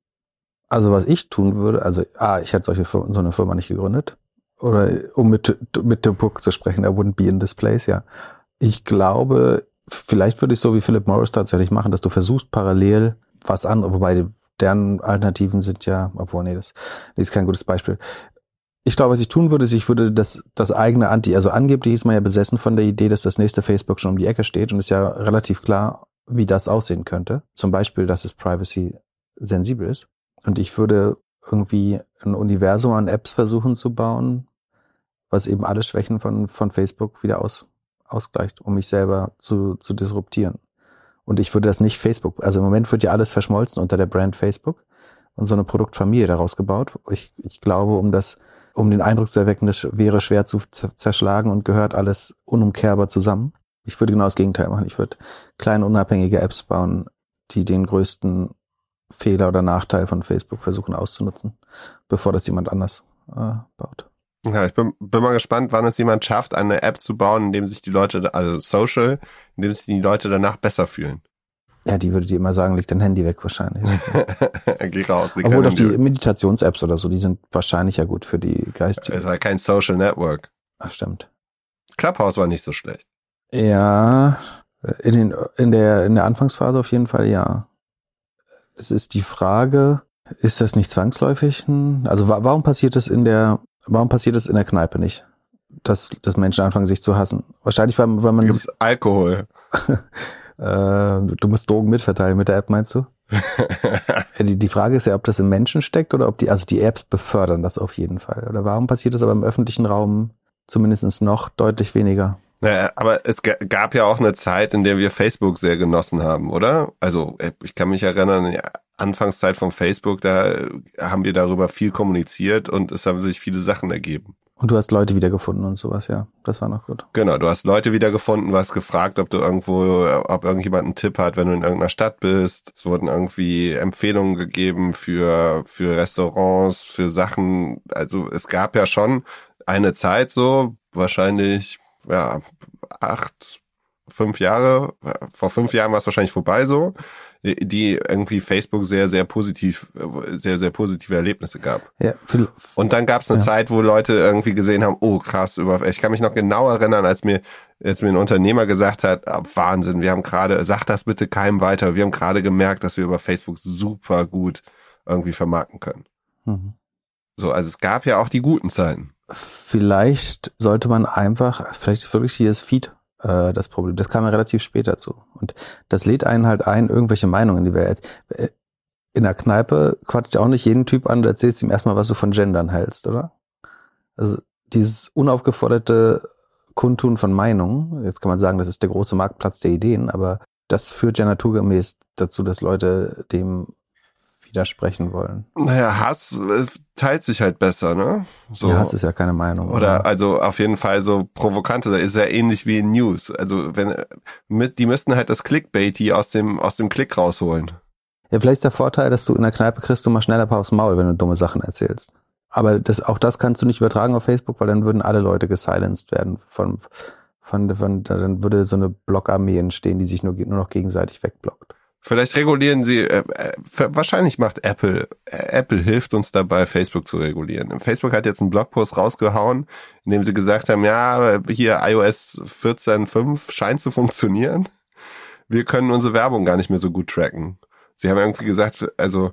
also was ich tun würde, also A, ich hätte solche so eine Firma nicht gegründet. Oder um mit, mit Tim Book zu sprechen, I wouldn't be in this place, ja. Ich glaube, vielleicht würde ich so wie Philip Morris tatsächlich machen, dass du versuchst parallel was anderes, wobei deren Alternativen sind ja, obwohl, nee, das, das ist kein gutes Beispiel. Ich glaube, was ich tun würde, ist, ich würde das, das eigene Anti, also angeblich ist man ja besessen von der Idee, dass das nächste Facebook schon um die Ecke steht und ist ja relativ klar, wie das aussehen könnte. Zum Beispiel, dass es privacy sensibel ist. Und ich würde irgendwie ein Universum an Apps versuchen zu bauen, was eben alle Schwächen von, von Facebook wieder aus, ausgleicht, um mich selber zu, zu disruptieren. Und ich würde das nicht Facebook, also im Moment wird ja alles verschmolzen unter der Brand Facebook und so eine Produktfamilie daraus gebaut. Ich, ich glaube, um das, um den Eindruck zu erwecken, das wäre schwer zu zerschlagen und gehört alles unumkehrbar zusammen. Ich würde genau das Gegenteil machen. Ich würde kleine unabhängige Apps bauen, die den größten Fehler oder Nachteil von Facebook versuchen auszunutzen, bevor das jemand anders äh, baut. Ja, ich bin, bin mal gespannt, wann es jemand schafft, eine App zu bauen, in dem sich die Leute, also Social, in dem sich die Leute danach besser fühlen. Ja, die würde dir immer sagen, leg dein Handy weg wahrscheinlich. Geh raus. Obwohl doch die Meditations-Apps oder so, die sind wahrscheinlich ja gut für die geistigen. Es war kein Social Network. Ach, stimmt. Clubhouse war nicht so schlecht. Ja, in, den, in, der, in der Anfangsphase auf jeden Fall ja. Es ist die Frage, ist das nicht zwangsläufig? Also warum passiert das in der, warum passiert das in der Kneipe nicht? Dass, dass Menschen anfangen, sich zu hassen. Wahrscheinlich, weil, weil man. Gibt's Alkohol. äh, du musst Drogen mitverteilen mit der App, meinst du? die, die Frage ist ja, ob das im Menschen steckt oder ob die, also die Apps befördern das auf jeden Fall. Oder warum passiert das aber im öffentlichen Raum zumindest noch deutlich weniger? Naja, aber es gab ja auch eine Zeit, in der wir Facebook sehr genossen haben, oder? Also äh, ich kann mich erinnern, ja, Anfangszeit von Facebook, da haben wir darüber viel kommuniziert und es haben sich viele Sachen ergeben. Und du hast Leute wiedergefunden und sowas, ja. Das war noch gut. Genau, du hast Leute wiedergefunden, du hast gefragt, ob du irgendwo, ob irgendjemand einen Tipp hat, wenn du in irgendeiner Stadt bist. Es wurden irgendwie Empfehlungen gegeben für, für Restaurants, für Sachen. Also es gab ja schon eine Zeit so, wahrscheinlich, ja, acht, fünf Jahre, vor fünf Jahren war es wahrscheinlich vorbei so, die irgendwie Facebook sehr, sehr positiv, sehr, sehr positive Erlebnisse gab. Ja, viel, und dann gab es eine ja. Zeit, wo Leute irgendwie gesehen haben, oh krass, über, ich kann mich noch genau erinnern, als mir, als mir ein Unternehmer gesagt hat, oh, Wahnsinn, wir haben gerade, sag das bitte keinem weiter, wir haben gerade gemerkt, dass wir über Facebook super gut irgendwie vermarkten können. Mhm. So, also es gab ja auch die guten Zeiten. Vielleicht sollte man einfach, vielleicht wirklich dieses Feed äh, das Problem. Das kam ja relativ spät dazu. Und das lädt einen halt ein, irgendwelche Meinungen, die wir äh, in der Kneipe quatscht auch nicht jeden Typ an, du erzählst ihm erstmal, was du von Gendern hältst, oder? Also dieses unaufgeforderte Kundtun von Meinungen, jetzt kann man sagen, das ist der große Marktplatz der Ideen, aber das führt ja naturgemäß dazu, dass Leute dem widersprechen wollen. Naja, Hass äh, teilt sich halt besser, ne? So. Ja, Hass ist ja keine Meinung. Oder, oder also auf jeden Fall so provokante, da ist ja ähnlich wie in News. Also wenn die müssten halt das Clickbaity aus dem aus dem Klick rausholen. Ja, vielleicht ist der Vorteil, dass du in der Kneipe kriegst du mal schneller aufs Maul, wenn du dumme Sachen erzählst. Aber das, auch das kannst du nicht übertragen auf Facebook, weil dann würden alle Leute gesilenced werden von, von, von dann würde so eine Blockarmee entstehen, die sich nur, nur noch gegenseitig wegblockt. Vielleicht regulieren sie, äh, äh, wahrscheinlich macht Apple, äh, Apple hilft uns dabei, Facebook zu regulieren. Facebook hat jetzt einen Blogpost rausgehauen, in dem sie gesagt haben, ja, hier iOS 14.5 scheint zu funktionieren. Wir können unsere Werbung gar nicht mehr so gut tracken. Sie haben irgendwie gesagt, also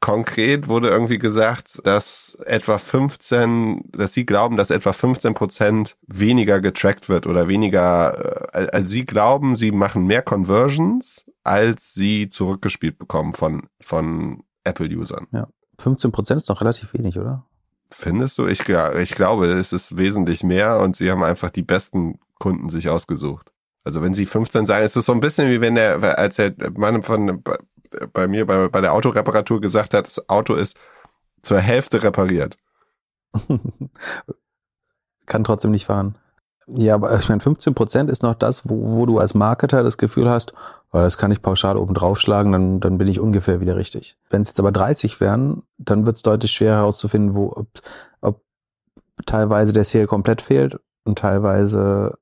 konkret wurde irgendwie gesagt, dass etwa 15, dass sie glauben, dass etwa 15 Prozent weniger getrackt wird oder weniger, äh, also sie glauben, sie machen mehr Conversions als sie zurückgespielt bekommen von, von Apple-Usern. Ja. 15 Prozent ist doch relativ wenig, oder? Findest du? Ich, ich glaube, es ist wesentlich mehr und sie haben einfach die besten Kunden sich ausgesucht. Also wenn sie 15 sagen, ist es so ein bisschen wie wenn der, als der Mann von bei mir bei, bei der Autoreparatur gesagt hat, das Auto ist zur Hälfte repariert. Kann trotzdem nicht fahren. Ja, aber ich meine, 15 Prozent ist noch das, wo, wo du als Marketer das Gefühl hast, oh, das kann ich pauschal oben draufschlagen, dann, dann bin ich ungefähr wieder richtig. Wenn es jetzt aber 30 wären, dann wird es deutlich schwer herauszufinden, wo, ob, ob teilweise der Sale komplett fehlt und teilweise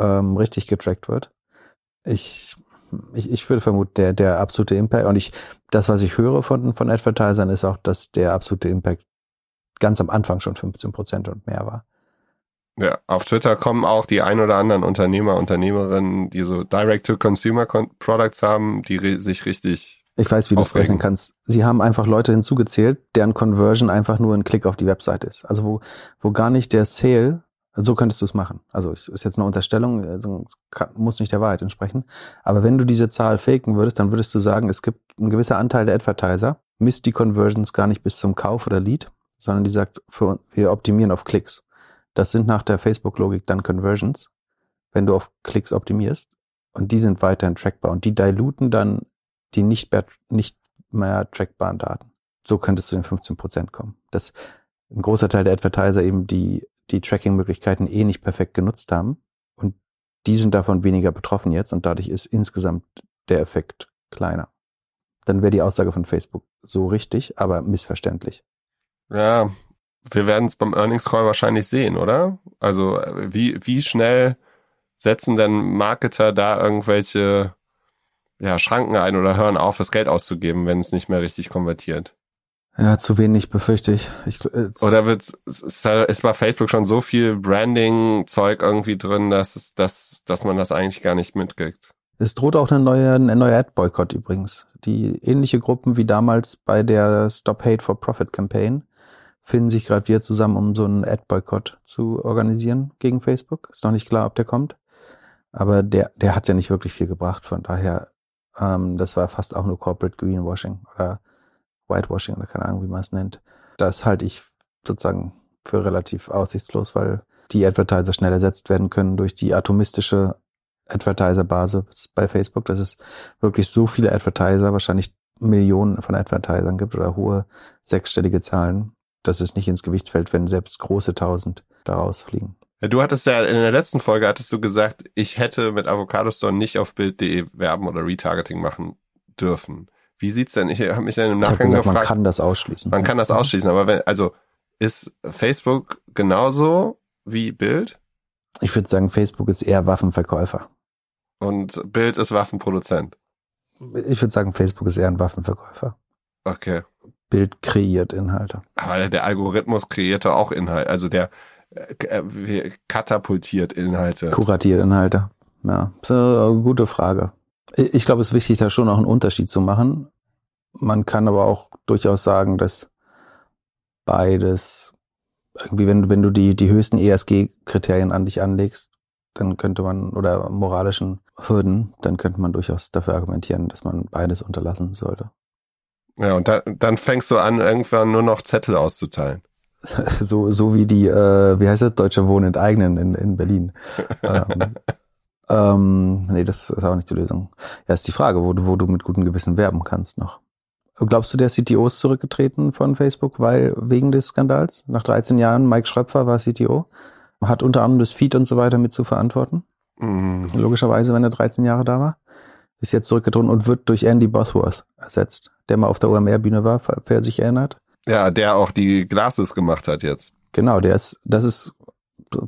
ähm, richtig getrackt wird. Ich, ich, ich würde vermuten, der, der absolute Impact, und ich, das, was ich höre von, von Advertisern, ist auch, dass der absolute Impact ganz am Anfang schon 15 Prozent und mehr war. Ja, auf Twitter kommen auch die ein oder anderen Unternehmer, Unternehmerinnen, die so Direct-to-Consumer-Products haben, die sich richtig. Ich weiß, wie du es rechnen kannst. Sie haben einfach Leute hinzugezählt, deren Conversion einfach nur ein Klick auf die Website ist. Also wo, wo gar nicht der Sale, so könntest du es machen. Also ist jetzt eine Unterstellung, also kann, muss nicht der Wahrheit entsprechen. Aber wenn du diese Zahl faken würdest, dann würdest du sagen, es gibt ein gewisser Anteil der Advertiser, misst die Conversions gar nicht bis zum Kauf oder Lead, sondern die sagt, für, wir optimieren auf Klicks. Das sind nach der Facebook-Logik dann Conversions, wenn du auf Klicks optimierst. Und die sind weiterhin trackbar. Und die diluten dann die nicht mehr, nicht mehr trackbaren Daten. So könntest du in 15 Prozent kommen. Dass ein großer Teil der Advertiser eben die, die Tracking-Möglichkeiten eh nicht perfekt genutzt haben. Und die sind davon weniger betroffen jetzt. Und dadurch ist insgesamt der Effekt kleiner. Dann wäre die Aussage von Facebook so richtig, aber missverständlich. Ja, wir werden es beim Earnings Call wahrscheinlich sehen, oder? Also wie, wie schnell setzen denn Marketer da irgendwelche ja, Schranken ein oder hören auf, das Geld auszugeben, wenn es nicht mehr richtig konvertiert. Ja, zu wenig befürchte ich. ich äh, Oder wird ist, ist bei Facebook schon so viel Branding-Zeug irgendwie drin, dass, es, dass, dass man das eigentlich gar nicht mitkriegt? Es droht auch eine neue, ein neuer Ad-Boykott übrigens. Die ähnliche Gruppen wie damals bei der Stop Hate for Profit Campaign finden sich gerade wieder zusammen, um so einen Ad-Boykott zu organisieren gegen Facebook. Ist noch nicht klar, ob der kommt. Aber der, der hat ja nicht wirklich viel gebracht. Von daher, ähm, das war fast auch nur Corporate Greenwashing oder Whitewashing oder keine Ahnung, wie man es nennt. Das halte ich sozusagen für relativ aussichtslos, weil die Advertiser schnell ersetzt werden können durch die atomistische Advertiser-Basis bei Facebook, dass es wirklich so viele Advertiser, wahrscheinlich Millionen von Advertisern gibt oder hohe sechsstellige Zahlen, dass es nicht ins Gewicht fällt, wenn selbst große tausend daraus fliegen. Du hattest ja in der letzten Folge hattest du gesagt, ich hätte mit Avocado Store nicht auf Bild.de werben oder Retargeting machen dürfen. Wie sieht's denn? Ich habe mich dann im Nachgang gesagt, gefragt. Man kann das ausschließen. Man kann das ausschließen, aber wenn, also ist Facebook genauso wie Bild? Ich würde sagen, Facebook ist eher Waffenverkäufer. Und Bild ist Waffenproduzent. Ich würde sagen, Facebook ist eher ein Waffenverkäufer. Okay. Bild kreiert Inhalte. Aber der Algorithmus kreiert auch Inhalte. Also der äh, katapultiert Inhalte. Kuratiert Inhalte. Ja, das ist eine gute Frage. Ich glaube, es ist wichtig, da schon auch einen Unterschied zu machen. Man kann aber auch durchaus sagen, dass beides irgendwie, wenn, wenn du die, die höchsten ESG-Kriterien an dich anlegst, dann könnte man, oder moralischen Hürden, dann könnte man durchaus dafür argumentieren, dass man beides unterlassen sollte. Ja, und dann, dann fängst du an, irgendwann nur noch Zettel auszuteilen. So, so wie die, äh, wie heißt das, Deutsche Wohnen enteignen in, in Berlin. ähm, ähm, nee, das ist auch nicht die Lösung. Ja, ist die Frage, wo du, wo du mit gutem Gewissen werben kannst noch. Glaubst du, der CTO ist zurückgetreten von Facebook, weil wegen des Skandals? Nach 13 Jahren, Mike Schröpfer war CTO, hat unter anderem das Feed und so weiter mit zu verantworten. Mhm. Logischerweise, wenn er 13 Jahre da war. Ist jetzt zurückgetreten und wird durch Andy Bosworth ersetzt, der mal auf der OMR-Bühne war, wer sich erinnert. Ja, der auch die Glasses gemacht hat jetzt. Genau, der ist, das ist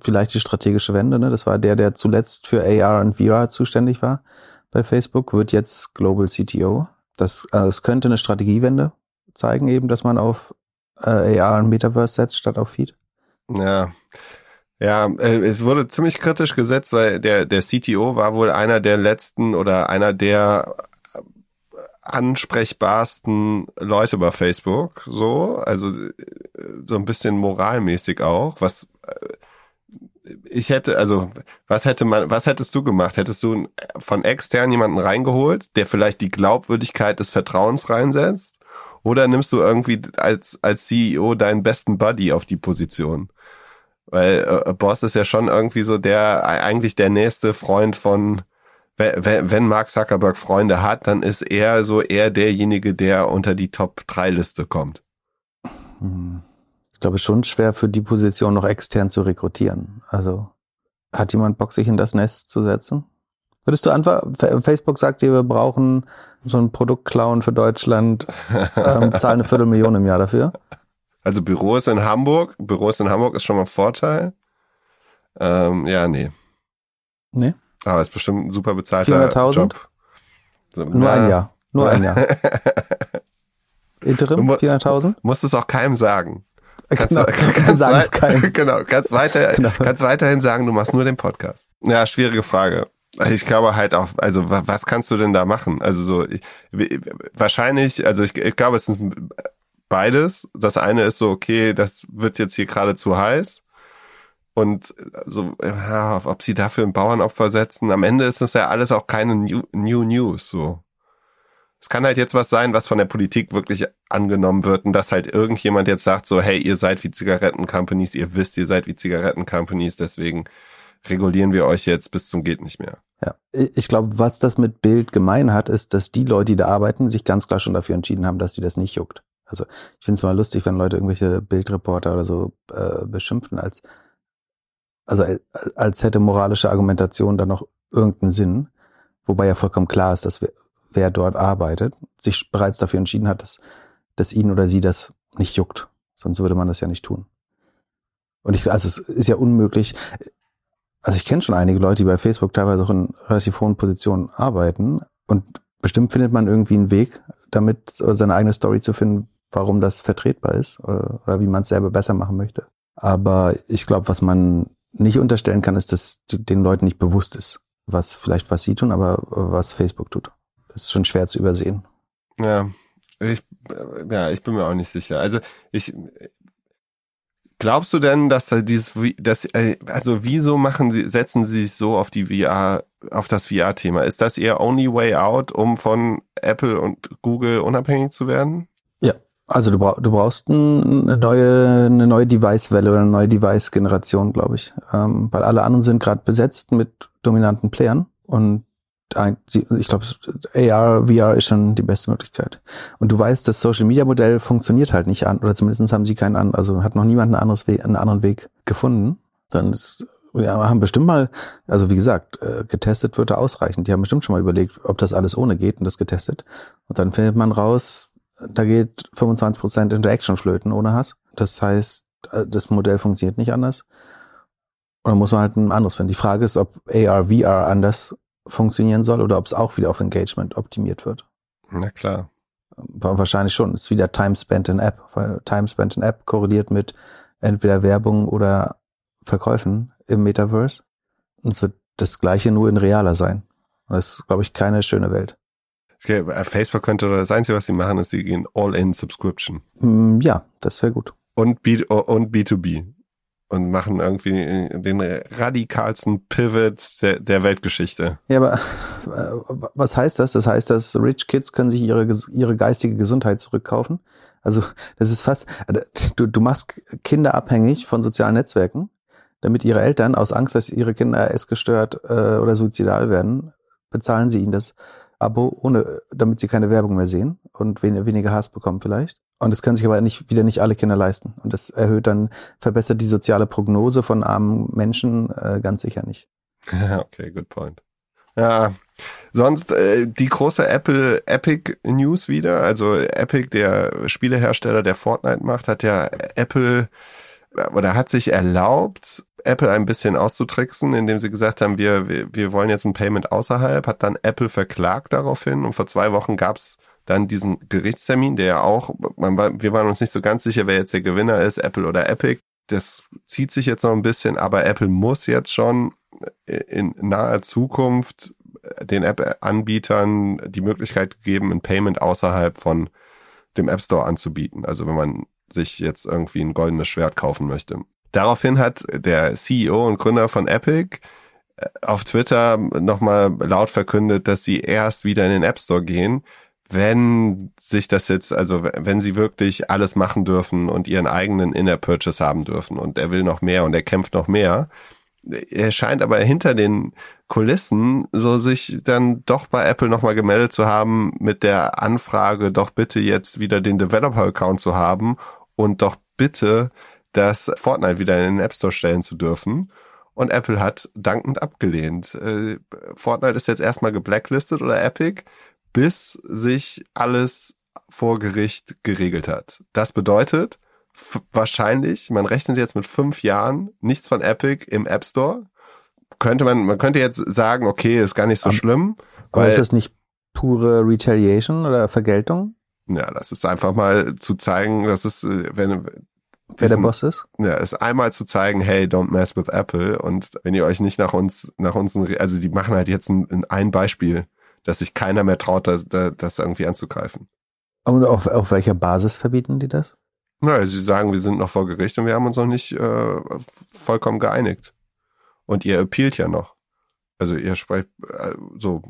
vielleicht die strategische Wende. Ne? Das war der, der zuletzt für AR und VR zuständig war bei Facebook, wird jetzt Global CTO. Das, äh, das könnte eine Strategiewende zeigen, eben, dass man auf äh, AR und Metaverse setzt statt auf Feed. Ja. Ja, äh, es wurde ziemlich kritisch gesetzt, weil der, der CTO war wohl einer der letzten oder einer der ansprechbarsten Leute bei Facebook, so, also äh, so ein bisschen moralmäßig auch, was äh, ich hätte, also, was hätte man, was hättest du gemacht? Hättest du von extern jemanden reingeholt, der vielleicht die Glaubwürdigkeit des Vertrauens reinsetzt? Oder nimmst du irgendwie als, als CEO deinen besten Buddy auf die Position? Weil äh, Boss ist ja schon irgendwie so der, eigentlich der nächste Freund von, wenn, Mark Zuckerberg Freunde hat, dann ist er so eher derjenige, der unter die Top 3 Liste kommt. Hm glaube, es ist schon schwer für die Position noch extern zu rekrutieren. Also hat jemand Bock, sich in das Nest zu setzen? Würdest du antworten? Facebook sagt dir, wir brauchen so ein Produktclown für Deutschland, ähm, zahlen eine Viertelmillion im Jahr dafür. Also Büros in Hamburg, Büros in Hamburg ist schon mal ein Vorteil. Ähm, ja, nee. Nee? Aber ist bestimmt ein super bezahlter 400.000? Job. So, Nur ja. ein Jahr. Nur ein Jahr. Interim 400.000? Musst es auch keinem sagen. Kannst, genau, kannst, sagen es keinem. genau, kannst, weiter, genau. kannst weiterhin sagen, du machst nur den Podcast. Ja, schwierige Frage. Ich glaube halt auch, also was kannst du denn da machen? Also so, ich, wahrscheinlich, also ich, ich glaube, es ist beides. Das eine ist so, okay, das wird jetzt hier gerade zu heiß. Und so, ja, ob sie dafür ein Bauernopfer setzen, am Ende ist das ja alles auch keine New, New News, so es kann halt jetzt was sein, was von der Politik wirklich angenommen wird und dass halt irgendjemand jetzt sagt so, hey, ihr seid wie Zigarettencompanies, ihr wisst, ihr seid wie Zigarettencompanies, deswegen regulieren wir euch jetzt bis zum geht nicht mehr. Ja, ich glaube, was das mit Bild gemein hat, ist, dass die Leute, die da arbeiten, sich ganz klar schon dafür entschieden haben, dass die das nicht juckt. Also ich finde es mal lustig, wenn Leute irgendwelche Bildreporter oder so äh, beschimpfen, als also als hätte moralische Argumentation da noch irgendeinen Sinn, wobei ja vollkommen klar ist, dass wir wer dort arbeitet, sich bereits dafür entschieden hat, dass, dass ihn oder sie das nicht juckt. Sonst würde man das ja nicht tun. Und ich, also es ist ja unmöglich. Also ich kenne schon einige Leute, die bei Facebook teilweise auch in relativ hohen Positionen arbeiten und bestimmt findet man irgendwie einen Weg, damit seine eigene Story zu finden, warum das vertretbar ist oder, oder wie man es selber besser machen möchte. Aber ich glaube, was man nicht unterstellen kann, ist, dass den Leuten nicht bewusst ist, was vielleicht was sie tun, aber was Facebook tut. Das ist schon schwer zu übersehen. Ja, ich, ja, ich bin mir auch nicht sicher. Also ich, glaubst du denn, dass dieses, das, äh, also wieso machen sie, setzen sie sich so auf die VR, auf das VR-Thema? Ist das ihr only way out, um von Apple und Google unabhängig zu werden? Also du, brauch, du brauchst eine neue, eine neue Device-Welle oder eine neue Device-Generation, glaube ich. Ähm, weil alle anderen sind gerade besetzt mit dominanten Playern und ich glaube, AR, VR ist schon die beste Möglichkeit. Und du weißt, das Social Media Modell funktioniert halt nicht an, oder zumindest haben sie keinen an, also hat noch niemand ein Weg, einen anderen Weg gefunden. Dann ist, ja, haben bestimmt mal, also wie gesagt, äh, getestet wird da ausreichend. Die haben bestimmt schon mal überlegt, ob das alles ohne geht und das getestet. Und dann findet man raus, da geht 25% Interaction flöten ohne Hass. Das heißt, äh, das Modell funktioniert nicht anders. Und dann muss man halt ein anderes finden. Die Frage ist, ob AR, VR anders funktionieren soll oder ob es auch wieder auf Engagement optimiert wird. Na klar. Wahrscheinlich schon. Es ist wieder Time Spent in App, weil Time Spent in App korreliert mit entweder Werbung oder Verkäufen im Metaverse. Und es wird das Gleiche nur in realer sein. Und das ist, glaube ich, keine schöne Welt. Okay, äh, Facebook könnte das Einzige, was sie machen, ist, sie gehen all-in Subscription. Mm, ja, das wäre gut. Und, B und B2B und machen irgendwie den radikalsten Pivot der, der Weltgeschichte. Ja, aber äh, was heißt das? Das heißt, dass Rich Kids können sich ihre, ihre geistige Gesundheit zurückkaufen. Also das ist fast, äh, du, du machst Kinder abhängig von sozialen Netzwerken, damit ihre Eltern aus Angst, dass ihre Kinder essgestört äh, oder suizidal werden, bezahlen sie ihnen das Abo, ohne, damit sie keine Werbung mehr sehen und wen, weniger Hass bekommen vielleicht. Und das können sich aber nicht, wieder nicht alle Kinder leisten. Und das erhöht dann, verbessert die soziale Prognose von armen Menschen äh, ganz sicher nicht. okay, good point. Ja, sonst äh, die große Apple Epic News wieder. Also Epic, der Spielehersteller, der Fortnite macht, hat ja Apple oder hat sich erlaubt, Apple ein bisschen auszutricksen, indem sie gesagt haben, wir, wir, wir wollen jetzt ein Payment außerhalb, hat dann Apple verklagt daraufhin und vor zwei Wochen gab's dann diesen Gerichtstermin, der ja auch, man war, wir waren uns nicht so ganz sicher, wer jetzt der Gewinner ist, Apple oder Epic. Das zieht sich jetzt noch ein bisschen, aber Apple muss jetzt schon in naher Zukunft den App-Anbietern die Möglichkeit geben, ein Payment außerhalb von dem App Store anzubieten. Also wenn man sich jetzt irgendwie ein goldenes Schwert kaufen möchte. Daraufhin hat der CEO und Gründer von Epic äh, auf Twitter nochmal laut verkündet, dass sie erst wieder in den App Store gehen, wenn sich das jetzt, also wenn sie wirklich alles machen dürfen und ihren eigenen Inner Purchase haben dürfen und er will noch mehr und er kämpft noch mehr. Er scheint aber hinter den Kulissen so sich dann doch bei Apple nochmal gemeldet zu haben mit der Anfrage, doch bitte jetzt wieder den Developer-Account zu haben und doch bitte das Fortnite wieder in den App Store stellen zu dürfen. Und Apple hat dankend abgelehnt. Äh, Fortnite ist jetzt erstmal geblacklistet oder Epic bis sich alles vor Gericht geregelt hat. Das bedeutet wahrscheinlich, man rechnet jetzt mit fünf Jahren nichts von Epic im App Store. Könnte man, man könnte jetzt sagen, okay, ist gar nicht so um, schlimm. Aber ist das nicht pure Retaliation oder Vergeltung? Ja, das ist einfach mal zu zeigen, dass es, äh, wenn, Wer der Boss ist? Ja, ist einmal zu zeigen, hey, don't mess with Apple. Und wenn ihr euch nicht nach uns, nach uns, also die machen halt jetzt ein, ein Beispiel dass sich keiner mehr traut, das, das irgendwie anzugreifen. Und auf, auf welcher Basis verbieten die das? Naja, sie sagen, wir sind noch vor Gericht und wir haben uns noch nicht äh, vollkommen geeinigt. Und ihr appealt ja noch. Also ihr sprecht äh, so,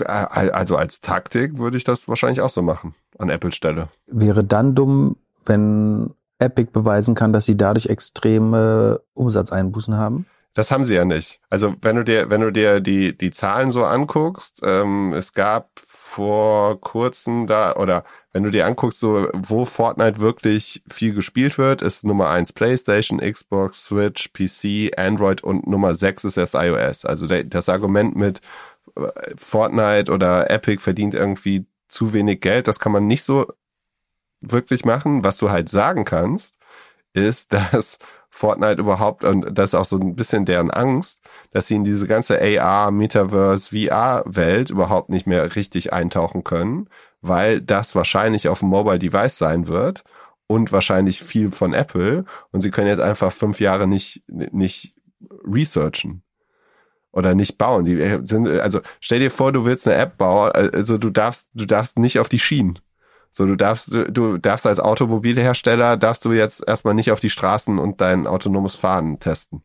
äh, also als Taktik würde ich das wahrscheinlich auch so machen, an Apples Stelle. Wäre dann dumm, wenn Epic beweisen kann, dass sie dadurch extreme Umsatzeinbußen haben? Das haben sie ja nicht. Also wenn du dir, wenn du dir die, die Zahlen so anguckst, ähm, es gab vor kurzem da, oder wenn du dir anguckst, so wo Fortnite wirklich viel gespielt wird, ist Nummer eins PlayStation, Xbox, Switch, PC, Android und Nummer sechs ist erst iOS. Also der, das Argument mit äh, Fortnite oder Epic verdient irgendwie zu wenig Geld, das kann man nicht so wirklich machen. Was du halt sagen kannst, ist, dass Fortnite überhaupt, und das ist auch so ein bisschen deren Angst, dass sie in diese ganze AR, Metaverse, VR-Welt überhaupt nicht mehr richtig eintauchen können, weil das wahrscheinlich auf dem Mobile Device sein wird und wahrscheinlich viel von Apple und sie können jetzt einfach fünf Jahre nicht, nicht researchen oder nicht bauen. Die sind, also stell dir vor, du willst eine App bauen, also du darfst, du darfst nicht auf die Schienen. So, du darfst, du darfst als Automobilhersteller, darfst du jetzt erstmal nicht auf die Straßen und dein autonomes Fahren testen.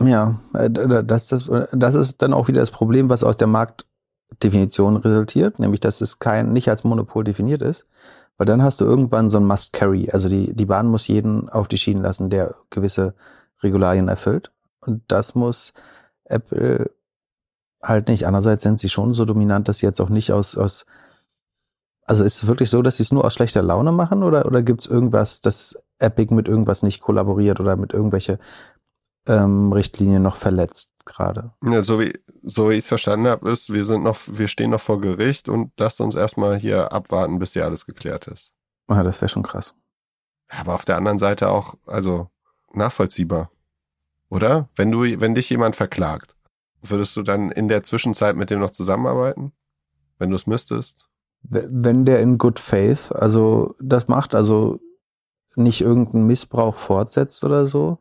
Ja, äh, das, das, das ist dann auch wieder das Problem, was aus der Marktdefinition resultiert, nämlich dass es kein, nicht als Monopol definiert ist, weil dann hast du irgendwann so ein Must-Carry. Also die, die Bahn muss jeden auf die Schienen lassen, der gewisse Regularien erfüllt. Und das muss Apple halt nicht. Andererseits sind sie schon so dominant, dass sie jetzt auch nicht aus, aus also ist es wirklich so, dass sie es nur aus schlechter Laune machen oder, oder gibt es irgendwas, dass Epic mit irgendwas nicht kollaboriert oder mit irgendwelche ähm, Richtlinien noch verletzt gerade? Ja, so wie, so wie ich es verstanden habe, ist, wir sind noch, wir stehen noch vor Gericht und lasst uns erstmal hier abwarten, bis hier alles geklärt ist. Ja, das wäre schon krass. Aber auf der anderen Seite auch, also nachvollziehbar. Oder? Wenn du, wenn dich jemand verklagt, würdest du dann in der Zwischenzeit mit dem noch zusammenarbeiten? Wenn du es müsstest? Wenn der in good faith, also das macht, also nicht irgendeinen Missbrauch fortsetzt oder so,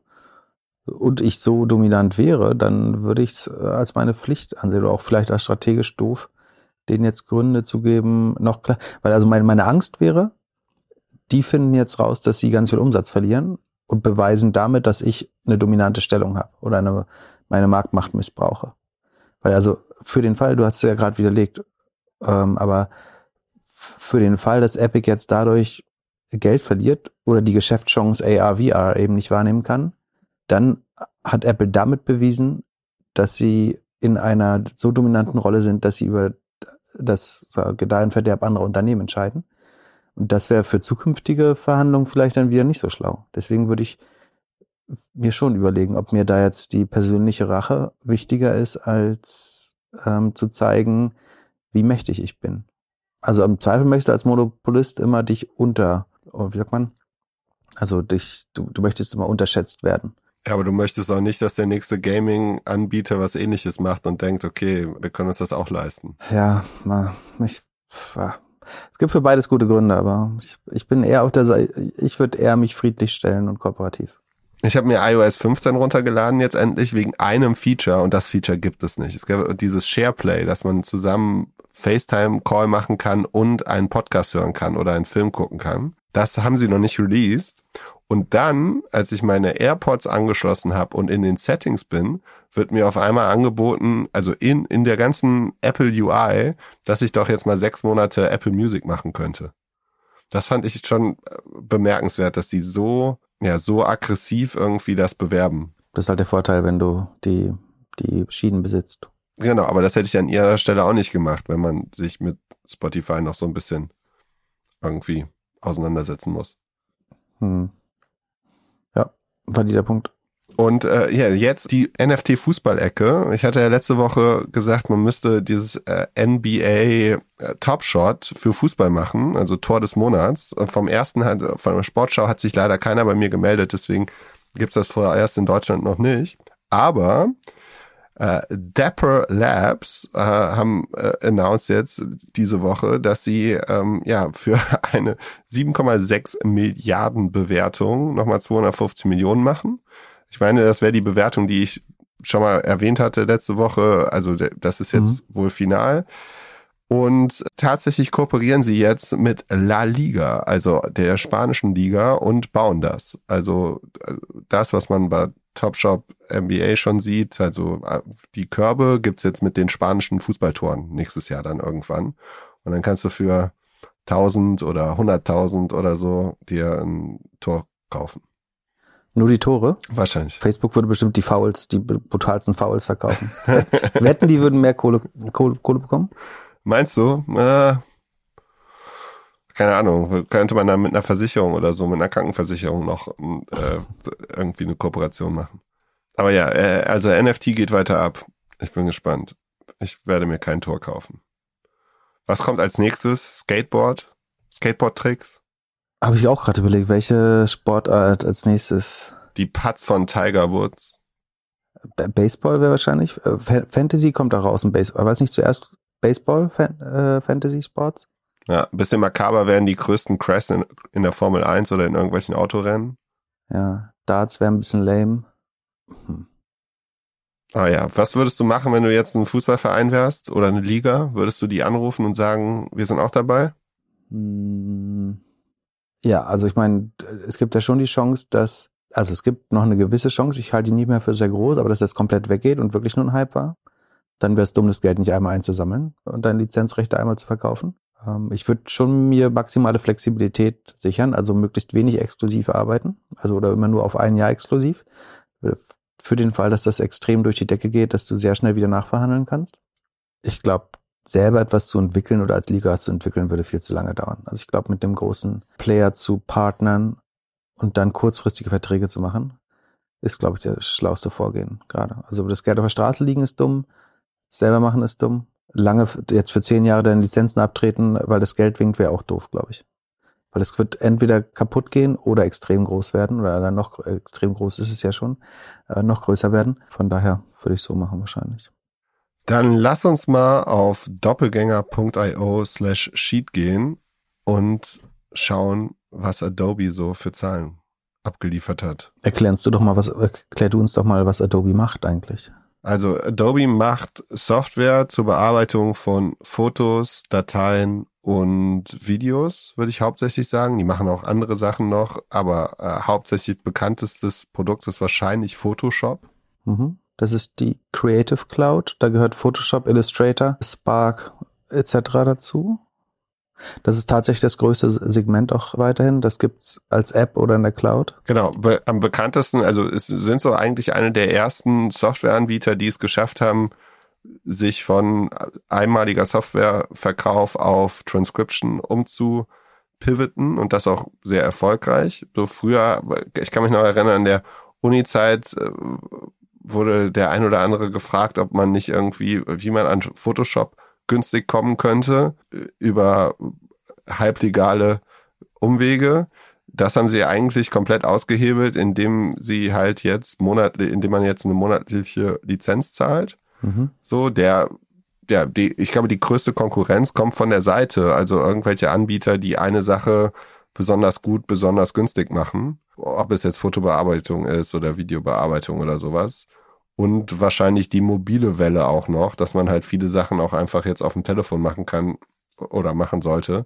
und ich so dominant wäre, dann würde ich es äh, als meine Pflicht ansehen oder auch vielleicht als strategisch doof, denen jetzt Gründe zu geben, noch klar, weil also meine, meine Angst wäre, die finden jetzt raus, dass sie ganz viel Umsatz verlieren und beweisen damit, dass ich eine dominante Stellung habe oder eine, meine Marktmacht missbrauche. Weil also für den Fall, du hast es ja gerade widerlegt, ähm, aber für den Fall, dass Epic jetzt dadurch Geld verliert oder die Geschäftschance AR, VR eben nicht wahrnehmen kann, dann hat Apple damit bewiesen, dass sie in einer so dominanten Rolle sind, dass sie über das Gedeihen Verderb anderer Unternehmen entscheiden. Und das wäre für zukünftige Verhandlungen vielleicht dann wieder nicht so schlau. Deswegen würde ich mir schon überlegen, ob mir da jetzt die persönliche Rache wichtiger ist, als ähm, zu zeigen, wie mächtig ich bin. Also im Zweifel möchtest du als Monopolist immer dich unter, oh, wie sagt man? Also dich, du, du möchtest immer unterschätzt werden. Ja, aber du möchtest auch nicht, dass der nächste Gaming-Anbieter was ähnliches macht und denkt, okay, wir können uns das auch leisten. Ja, ich, ja. es gibt für beides gute Gründe, aber ich, ich bin eher auf der Seite, ich würde eher mich friedlich stellen und kooperativ. Ich habe mir iOS 15 runtergeladen jetzt endlich wegen einem Feature und das Feature gibt es nicht. Es gibt dieses SharePlay, dass man zusammen FaceTime-Call machen kann und einen Podcast hören kann oder einen Film gucken kann. Das haben sie noch nicht released. Und dann, als ich meine AirPods angeschlossen habe und in den Settings bin, wird mir auf einmal angeboten, also in, in der ganzen Apple UI, dass ich doch jetzt mal sechs Monate Apple Music machen könnte. Das fand ich schon bemerkenswert, dass die so, ja, so aggressiv irgendwie das bewerben. Das ist halt der Vorteil, wenn du die, die Schienen besitzt. Genau, aber das hätte ich an ihrer Stelle auch nicht gemacht, wenn man sich mit Spotify noch so ein bisschen irgendwie auseinandersetzen muss. Hm. Ja, war der Punkt. Und äh, ja, jetzt die NFT-Fußballecke. Ich hatte ja letzte Woche gesagt, man müsste dieses äh, NBA äh, Top Shot für Fußball machen, also Tor des Monats. Und vom ersten, hat, von der Sportschau hat sich leider keiner bei mir gemeldet, deswegen gibt's das vorerst in Deutschland noch nicht. Aber äh, Dapper Labs äh, haben äh, announced jetzt diese Woche, dass sie ähm, ja für eine 7,6 Milliarden Bewertung nochmal 250 Millionen machen. Ich meine, das wäre die Bewertung, die ich schon mal erwähnt hatte letzte Woche. Also das ist jetzt mhm. wohl final. Und tatsächlich kooperieren sie jetzt mit La Liga, also der spanischen Liga, und bauen das. Also äh, das, was man bei Topshop NBA schon sieht. Also äh, die Körbe gibt's jetzt mit den spanischen Fußballtoren nächstes Jahr dann irgendwann. Und dann kannst du für 1000 oder 100.000 oder so dir ein Tor kaufen. Nur die Tore? Wahrscheinlich. Facebook würde bestimmt die Fouls, die brutalsten Fouls verkaufen. Wetten, die würden mehr Kohle, Kohle, Kohle bekommen? Meinst du? Äh, keine Ahnung, könnte man dann mit einer Versicherung oder so, mit einer Krankenversicherung noch äh, irgendwie eine Kooperation machen. Aber ja, äh, also NFT geht weiter ab. Ich bin gespannt. Ich werde mir kein Tor kaufen. Was kommt als nächstes? Skateboard? Skateboard-Tricks? Habe ich auch gerade überlegt, welche Sportart als nächstes. Die Putts von Tiger Woods. Baseball wäre wahrscheinlich. Äh, Fantasy kommt auch raus im Baseball. Aber ist nicht zuerst Baseball, Fan, äh, Fantasy Sports? Ja, ein bisschen makaber wären die größten Crashs in, in der Formel 1 oder in irgendwelchen Autorennen. Ja, Darts wäre ein bisschen lame. Hm. Ah ja, was würdest du machen, wenn du jetzt ein Fußballverein wärst oder eine Liga? Würdest du die anrufen und sagen, wir sind auch dabei? Hm. Ja, also ich meine, es gibt ja schon die Chance, dass, also es gibt noch eine gewisse Chance, ich halte die nicht mehr für sehr groß, aber dass das komplett weggeht und wirklich nur ein Hype war. Dann wäre es dumm, das Geld nicht einmal einzusammeln und deine Lizenzrechte einmal zu verkaufen. Ähm, ich würde schon mir maximale Flexibilität sichern, also möglichst wenig exklusiv arbeiten, also oder immer nur auf ein Jahr exklusiv für den Fall, dass das extrem durch die Decke geht, dass du sehr schnell wieder nachverhandeln kannst. Ich glaube, selber etwas zu entwickeln oder als Liga zu entwickeln, würde viel zu lange dauern. Also ich glaube, mit dem großen Player zu partnern und dann kurzfristige Verträge zu machen, ist, glaube ich, der schlauste Vorgehen gerade. Also das Geld auf der Straße liegen ist dumm, selber machen ist dumm. Lange jetzt für zehn Jahre deine Lizenzen abtreten, weil das Geld winkt, wäre auch doof, glaube ich. Weil es wird entweder kaputt gehen oder extrem groß werden, oder dann noch extrem groß ist es ja schon, äh, noch größer werden. Von daher würde ich so machen wahrscheinlich. Dann lass uns mal auf doppelgänger.io slash sheet gehen und schauen, was Adobe so für Zahlen abgeliefert hat. Erklärst du doch mal, was, erklär du uns doch mal, was Adobe macht eigentlich. Also Adobe macht Software zur Bearbeitung von Fotos, Dateien und Videos, würde ich hauptsächlich sagen. Die machen auch andere Sachen noch, aber äh, hauptsächlich bekanntestes Produkt ist wahrscheinlich Photoshop. Mhm. Das ist die Creative Cloud. Da gehört Photoshop, Illustrator, Spark etc. dazu. Das ist tatsächlich das größte Segment auch weiterhin. Das gibt's als App oder in der Cloud. Genau, be am bekanntesten, also es sind so eigentlich eine der ersten Softwareanbieter, die es geschafft haben, sich von einmaliger Softwareverkauf auf Transcription umzupivoten und das auch sehr erfolgreich. So früher, ich kann mich noch erinnern, an der Uni-Zeit äh, wurde der ein oder andere gefragt, ob man nicht irgendwie, wie man an Photoshop günstig kommen könnte über halblegale Umwege. Das haben sie eigentlich komplett ausgehebelt, indem sie halt jetzt monatlich, indem man jetzt eine monatliche Lizenz zahlt. So, der, ja, die, ich glaube, die größte Konkurrenz kommt von der Seite, also irgendwelche Anbieter, die eine Sache besonders gut, besonders günstig machen. Ob es jetzt Fotobearbeitung ist oder Videobearbeitung oder sowas und wahrscheinlich die mobile Welle auch noch, dass man halt viele Sachen auch einfach jetzt auf dem Telefon machen kann oder machen sollte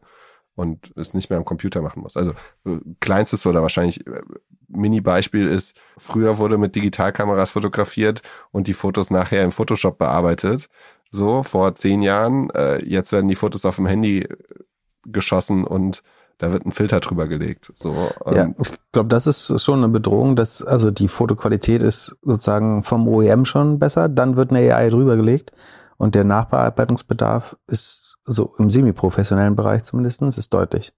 und es nicht mehr am Computer machen muss. Also äh, kleinstes oder wahrscheinlich äh, Mini-Beispiel ist, früher wurde mit Digitalkameras fotografiert und die Fotos nachher im Photoshop bearbeitet. So, vor zehn Jahren. Äh, jetzt werden die Fotos auf dem Handy geschossen und da wird ein Filter drüber gelegt. So, ja, ähm, ich glaube, das ist schon eine Bedrohung, dass also die Fotoqualität ist sozusagen vom OEM schon besser, dann wird eine AI drüber gelegt und der Nachbearbeitungsbedarf ist so im semi-professionellen Bereich zumindestens ist deutlich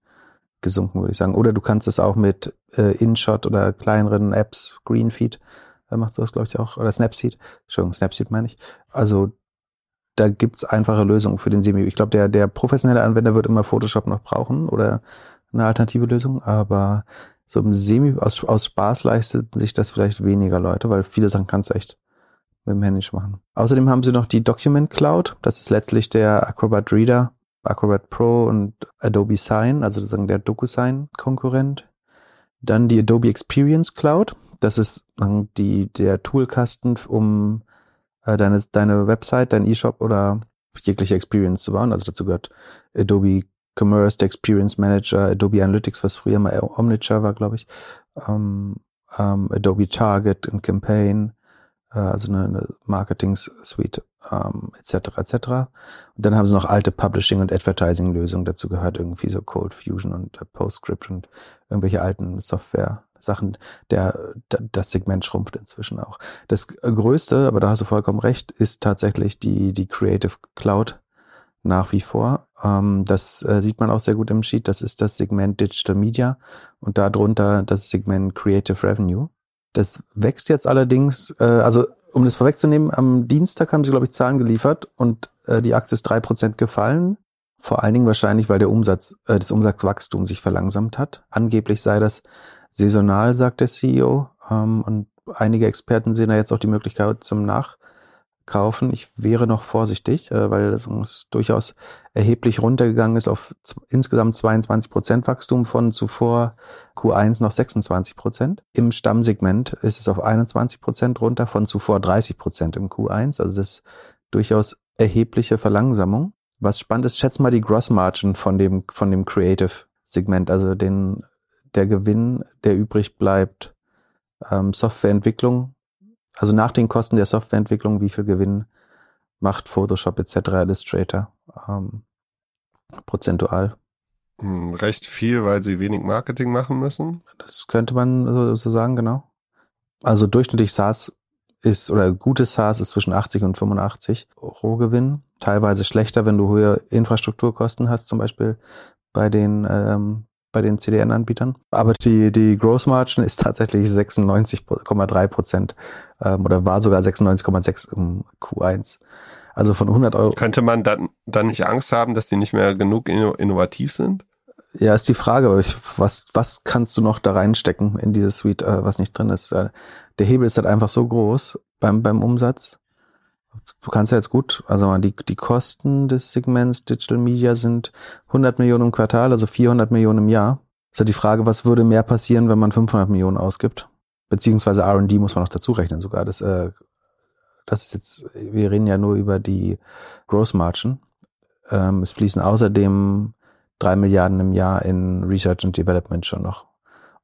gesunken, würde ich sagen. Oder du kannst es auch mit äh, InShot oder kleineren Apps, Greenfeed, äh, machst du das, glaube ich, auch, oder Snapseed, Entschuldigung, Snapseed meine ich. Also da gibt's einfache Lösungen für den Semi. Ich glaube, der, der professionelle Anwender wird immer Photoshop noch brauchen oder eine alternative Lösung, aber so im Semi aus, aus Spaß leisten sich das vielleicht weniger Leute, weil viele Sachen kannst du echt mit dem Handy machen. Außerdem haben sie noch die Document Cloud. Das ist letztlich der Acrobat Reader, Acrobat Pro und Adobe Sign, also sozusagen der DocuSign-Konkurrent. Dann die Adobe Experience Cloud. Das ist die, der Toolkasten, um äh, deine, deine Website, dein E-Shop oder jegliche Experience zu bauen. Also dazu gehört Adobe Commerce, der Experience Manager, Adobe Analytics, was früher mal Omniture war, glaube ich, ähm, ähm, Adobe Target und Campaign, also eine, eine Marketing-Suite, ähm, etc. etc. Und dann haben sie noch alte Publishing- und Advertising-Lösungen. Dazu gehört irgendwie so Cold Fusion und äh, PostScript und irgendwelche alten Software-Sachen. Der, das Segment schrumpft inzwischen auch. Das größte, aber da hast du vollkommen recht, ist tatsächlich die, die Creative Cloud nach wie vor. Ähm, das äh, sieht man auch sehr gut im Sheet. Das ist das Segment Digital Media und darunter das Segment Creative Revenue. Das wächst jetzt allerdings, äh, also um das vorwegzunehmen, am Dienstag haben sie, glaube ich, Zahlen geliefert und äh, die Aktie ist drei Prozent gefallen. Vor allen Dingen wahrscheinlich, weil der Umsatz, äh, das Umsatzwachstum sich verlangsamt hat. Angeblich sei das saisonal, sagt der CEO. Ähm, und einige Experten sehen da jetzt auch die Möglichkeit zum Nachkaufen. Ich wäre noch vorsichtig, äh, weil es durchaus erheblich runtergegangen ist auf insgesamt 22 Prozent Wachstum von zuvor Q1 noch 26 Prozent. Im Stammsegment ist es auf 21 Prozent runter von zuvor 30 Prozent im Q1. Also das ist durchaus erhebliche Verlangsamung. Was spannend ist, schätz mal die Gross Margin von dem, von dem Creative Segment, also den, der Gewinn, der übrig bleibt, ähm, Softwareentwicklung, also nach den Kosten der Softwareentwicklung, wie viel Gewinn macht Photoshop etc. Illustrator ähm, prozentual? Hm, recht viel, weil sie wenig Marketing machen müssen. Das könnte man so, so sagen, genau. Also durchschnittlich SaaS ist, oder gutes SaaS ist zwischen 80 und 85 Rohgewinn. Teilweise schlechter, wenn du höhere Infrastrukturkosten hast, zum Beispiel bei den ähm, bei den CDN-Anbietern. Aber die, die Gross Margin ist tatsächlich 96,3 Prozent ähm, oder war sogar 96,6 im Q1. Also von 100 Euro. Könnte man dann, dann nicht Angst haben, dass die nicht mehr genug innovativ sind? Ja, ist die Frage, was, was kannst du noch da reinstecken in diese Suite, äh, was nicht drin ist? Äh, der Hebel ist halt einfach so groß beim, beim Umsatz. Du kannst ja jetzt gut, also die, die Kosten des Segments Digital Media sind 100 Millionen im Quartal, also 400 Millionen im Jahr. Ist ja die Frage, was würde mehr passieren, wenn man 500 Millionen ausgibt? Beziehungsweise R&D muss man noch dazu rechnen sogar. Das, äh, das ist jetzt, wir reden ja nur über die Gross Margin. Ähm, es fließen außerdem drei Milliarden im Jahr in Research and Development schon noch.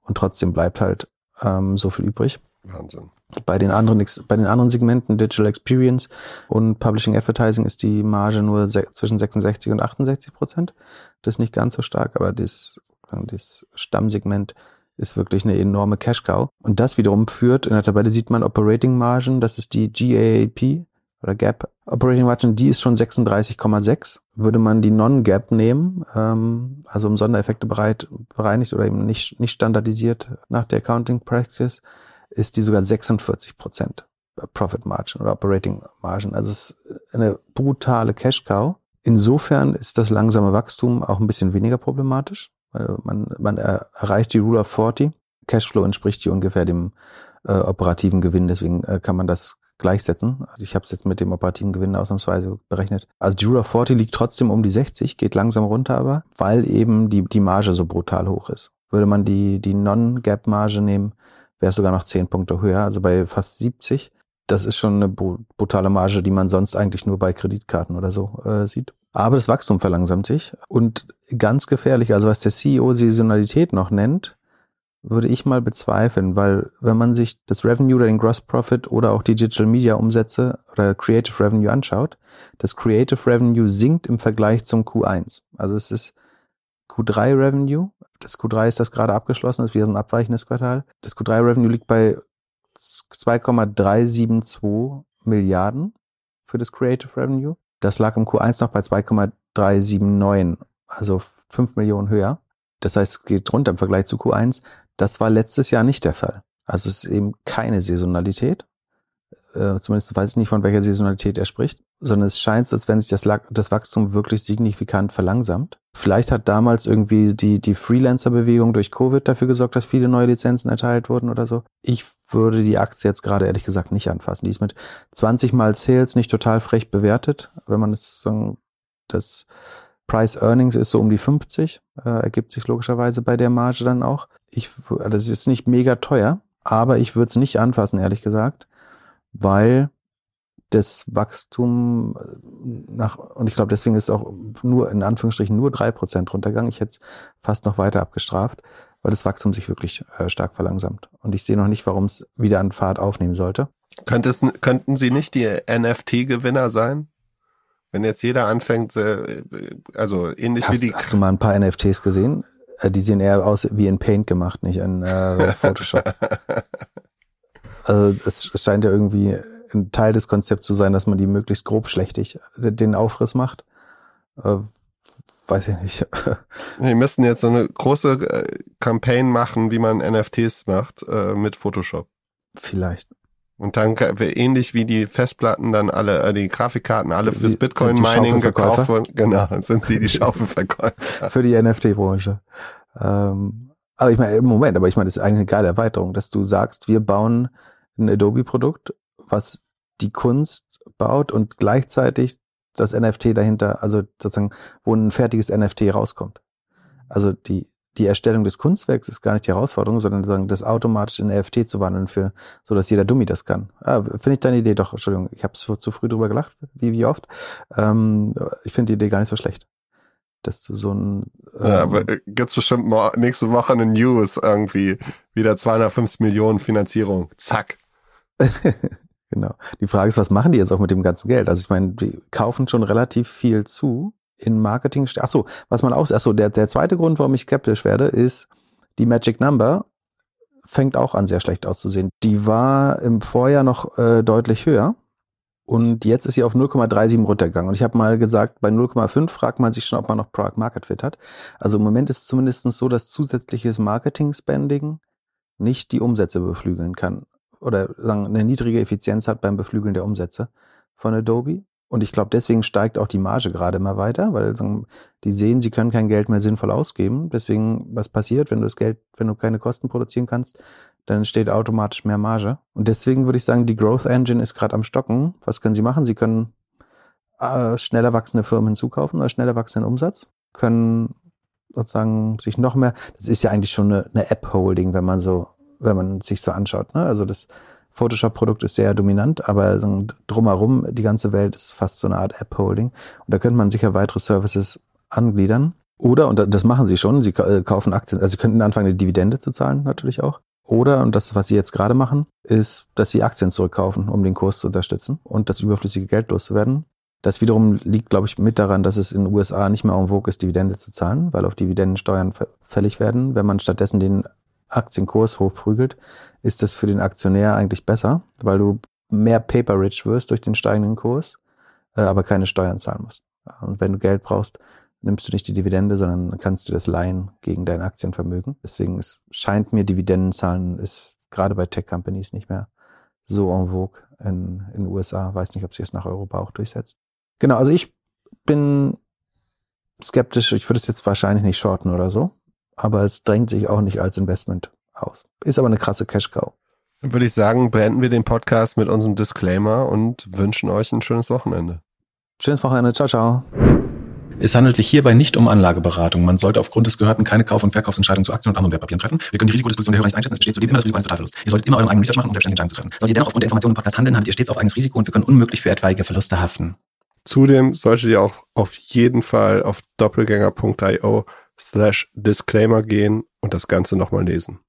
Und trotzdem bleibt halt ähm, so viel übrig. Wahnsinn. Bei den anderen, bei den anderen Segmenten, Digital Experience und Publishing Advertising, ist die Marge nur zwischen 66 und 68 Prozent. Das ist nicht ganz so stark, aber das, das Stammsegment ist wirklich eine enorme Cash Cow. Und das wiederum führt, in der Tabelle sieht man Operating Margen, das ist die GAAP oder Gap Operating Margin, die ist schon 36,6. Würde man die Non-Gap nehmen, ähm, also um Sondereffekte bereit, bereinigt oder eben nicht, nicht standardisiert nach der Accounting Practice, ist die sogar 46 Prozent Profit Margin oder Operating Margin. Also es ist eine brutale Cash Cow. Insofern ist das langsame Wachstum auch ein bisschen weniger problematisch, weil man, man erreicht die Rule of 40. Cashflow entspricht hier ungefähr dem äh, operativen Gewinn, deswegen äh, kann man das gleichsetzen. Also ich habe es jetzt mit dem operativen Gewinn ausnahmsweise berechnet. Also die Rule of 40 liegt trotzdem um die 60, geht langsam runter aber, weil eben die, die Marge so brutal hoch ist. Würde man die, die Non-Gap-Marge nehmen, wäre es sogar noch 10 Punkte höher, also bei fast 70. Das ist schon eine brutale Marge, die man sonst eigentlich nur bei Kreditkarten oder so äh, sieht. Aber das Wachstum verlangsamt sich. Und ganz gefährlich, also was der CEO Saisonalität noch nennt, würde ich mal bezweifeln, weil wenn man sich das Revenue oder den Gross Profit oder auch die Digital Media Umsätze oder Creative Revenue anschaut, das Creative Revenue sinkt im Vergleich zum Q1. Also es ist Q3 Revenue das Q3 ist das gerade abgeschlossen, das ist wieder so ein abweichendes Quartal. Das Q3 Revenue liegt bei 2,372 Milliarden für das Creative Revenue. Das lag im Q1 noch bei 2,379, also 5 Millionen höher. Das heißt, es geht runter im Vergleich zu Q1. Das war letztes Jahr nicht der Fall. Also es ist eben keine Saisonalität. Äh, zumindest weiß ich nicht, von welcher Saisonalität er spricht, sondern es scheint, als wenn sich das, das Wachstum wirklich signifikant verlangsamt. Vielleicht hat damals irgendwie die, die Freelancer-Bewegung durch Covid dafür gesorgt, dass viele neue Lizenzen erteilt wurden oder so. Ich würde die Aktie jetzt gerade ehrlich gesagt nicht anfassen. Die ist mit 20 mal Sales nicht total frech bewertet. Wenn man es sagen, das Price Earnings ist so um die 50, äh, ergibt sich logischerweise bei der Marge dann auch. Ich, das ist nicht mega teuer, aber ich würde es nicht anfassen, ehrlich gesagt weil das Wachstum äh, nach, und ich glaube, deswegen ist auch nur, in Anführungsstrichen, nur drei Prozent runtergegangen. Ich hätte es fast noch weiter abgestraft, weil das Wachstum sich wirklich äh, stark verlangsamt. Und ich sehe noch nicht, warum es wieder an Fahrt aufnehmen sollte. Könntest, könnten Sie nicht die NFT-Gewinner sein? Wenn jetzt jeder anfängt, äh, also ähnlich hast, wie die. Hast du mal ein paar NFTs gesehen? Äh, die sehen eher aus wie in Paint gemacht, nicht in äh, Photoshop. Also es scheint ja irgendwie ein Teil des Konzepts zu sein, dass man die möglichst grobschlächtig den Aufriss macht. Äh, weiß ich nicht. Wir müssten jetzt so eine große äh, Campaign machen, wie man NFTs macht äh, mit Photoshop. Vielleicht. Und dann ähnlich wie die Festplatten dann alle, äh, die Grafikkarten alle fürs Bitcoin-Mining gekauft wurden. Genau, sind sie die Schaufelverkäufer. Für die NFT-Branche. Ähm, aber ich meine, im Moment, aber ich meine, das ist eigentlich eine geile Erweiterung, dass du sagst, wir bauen ein Adobe-Produkt, was die Kunst baut und gleichzeitig das NFT dahinter, also sozusagen, wo ein fertiges NFT rauskommt. Also die, die Erstellung des Kunstwerks ist gar nicht die Herausforderung, sondern sagen, das automatisch in NFT zu wandeln für, so dass jeder Dummy das kann. Ah, finde ich deine Idee doch, Entschuldigung, ich habe zu, zu früh drüber gelacht, wie, wie oft. Ähm, ich finde die Idee gar nicht so schlecht. Dass du so ein. Ähm, ja, aber äh, gibt's bestimmt nächste Woche eine News irgendwie. Wieder 250 Millionen Finanzierung. Zack. genau. Die Frage ist, was machen die jetzt auch mit dem ganzen Geld? Also ich meine, die kaufen schon relativ viel zu in Marketing. Ach so, was man auch, ach so, der, der zweite Grund, warum ich skeptisch werde, ist, die Magic Number fängt auch an, sehr schlecht auszusehen. Die war im Vorjahr noch äh, deutlich höher. Und jetzt ist sie auf 0,37 runtergegangen. Und ich habe mal gesagt, bei 0,5 fragt man sich schon, ob man noch Product Market Fit hat. Also im Moment ist es zumindest so, dass zusätzliches Marketing-Spending nicht die Umsätze beflügeln kann. Oder sagen, eine niedrige Effizienz hat beim Beflügeln der Umsätze von Adobe. Und ich glaube, deswegen steigt auch die Marge gerade immer weiter, weil die sehen, sie können kein Geld mehr sinnvoll ausgeben. Deswegen, was passiert, wenn du das Geld, wenn du keine Kosten produzieren kannst, dann entsteht automatisch mehr Marge. Und deswegen würde ich sagen, die Growth Engine ist gerade am Stocken. Was können sie machen? Sie können äh, schneller wachsende Firmen hinzukaufen oder schneller wachsenden Umsatz, können sozusagen sich noch mehr, das ist ja eigentlich schon eine, eine App-Holding, wenn man so, wenn man sich so anschaut. Ne? Also das Photoshop-Produkt ist sehr dominant, aber drumherum die ganze Welt ist fast so eine Art App-Holding. Und da könnte man sicher weitere Services angliedern. Oder, und das machen sie schon, sie äh, kaufen Aktien, also sie könnten anfangen, eine Dividende zu zahlen, natürlich auch. Oder, und das, was sie jetzt gerade machen, ist, dass sie Aktien zurückkaufen, um den Kurs zu unterstützen und das überflüssige Geld loszuwerden. Das wiederum liegt, glaube ich, mit daran, dass es in den USA nicht mehr en vogue ist, Dividende zu zahlen, weil auf Dividenden Steuern fällig werden. Wenn man stattdessen den Aktienkurs hochprügelt, ist das für den Aktionär eigentlich besser, weil du mehr paper-rich wirst durch den steigenden Kurs, äh, aber keine Steuern zahlen musst. Und wenn du Geld brauchst, nimmst du nicht die Dividende, sondern kannst du das leihen gegen dein Aktienvermögen. Deswegen es scheint mir, Dividendenzahlen ist gerade bei Tech-Companies nicht mehr so en vogue in, in den USA. Weiß nicht, ob sich es nach Europa auch durchsetzt. Genau, also ich bin skeptisch. Ich würde es jetzt wahrscheinlich nicht shorten oder so aber es drängt sich auch nicht als Investment aus. Ist aber eine krasse Cash-Cow. Dann würde ich sagen, beenden wir den Podcast mit unserem Disclaimer und wünschen euch ein schönes Wochenende. Schönes Wochenende. Ciao, ciao. Es handelt sich hierbei nicht um Anlageberatung. Man sollte aufgrund des Gehörten keine Kauf- und Verkaufsentscheidungen zu Aktien und anderen Wertpapieren treffen. Wir können die Risikodisposition der Hörer nicht einschätzen. Es besteht zudem immer das Risiko eines Totalverlusts. Ihr solltet immer euren eigenen Research machen, um selbstständige Entscheidungen zu treffen. Solltet ihr dennoch aufgrund der Informationen im Podcast handeln, habt ihr stets auf eigenes Risiko und wir können unmöglich für etwaige Verluste haften. Zudem solltet ihr auch auf jeden Fall auf doppelgänger.io slash Disclaimer gehen und das Ganze nochmal lesen.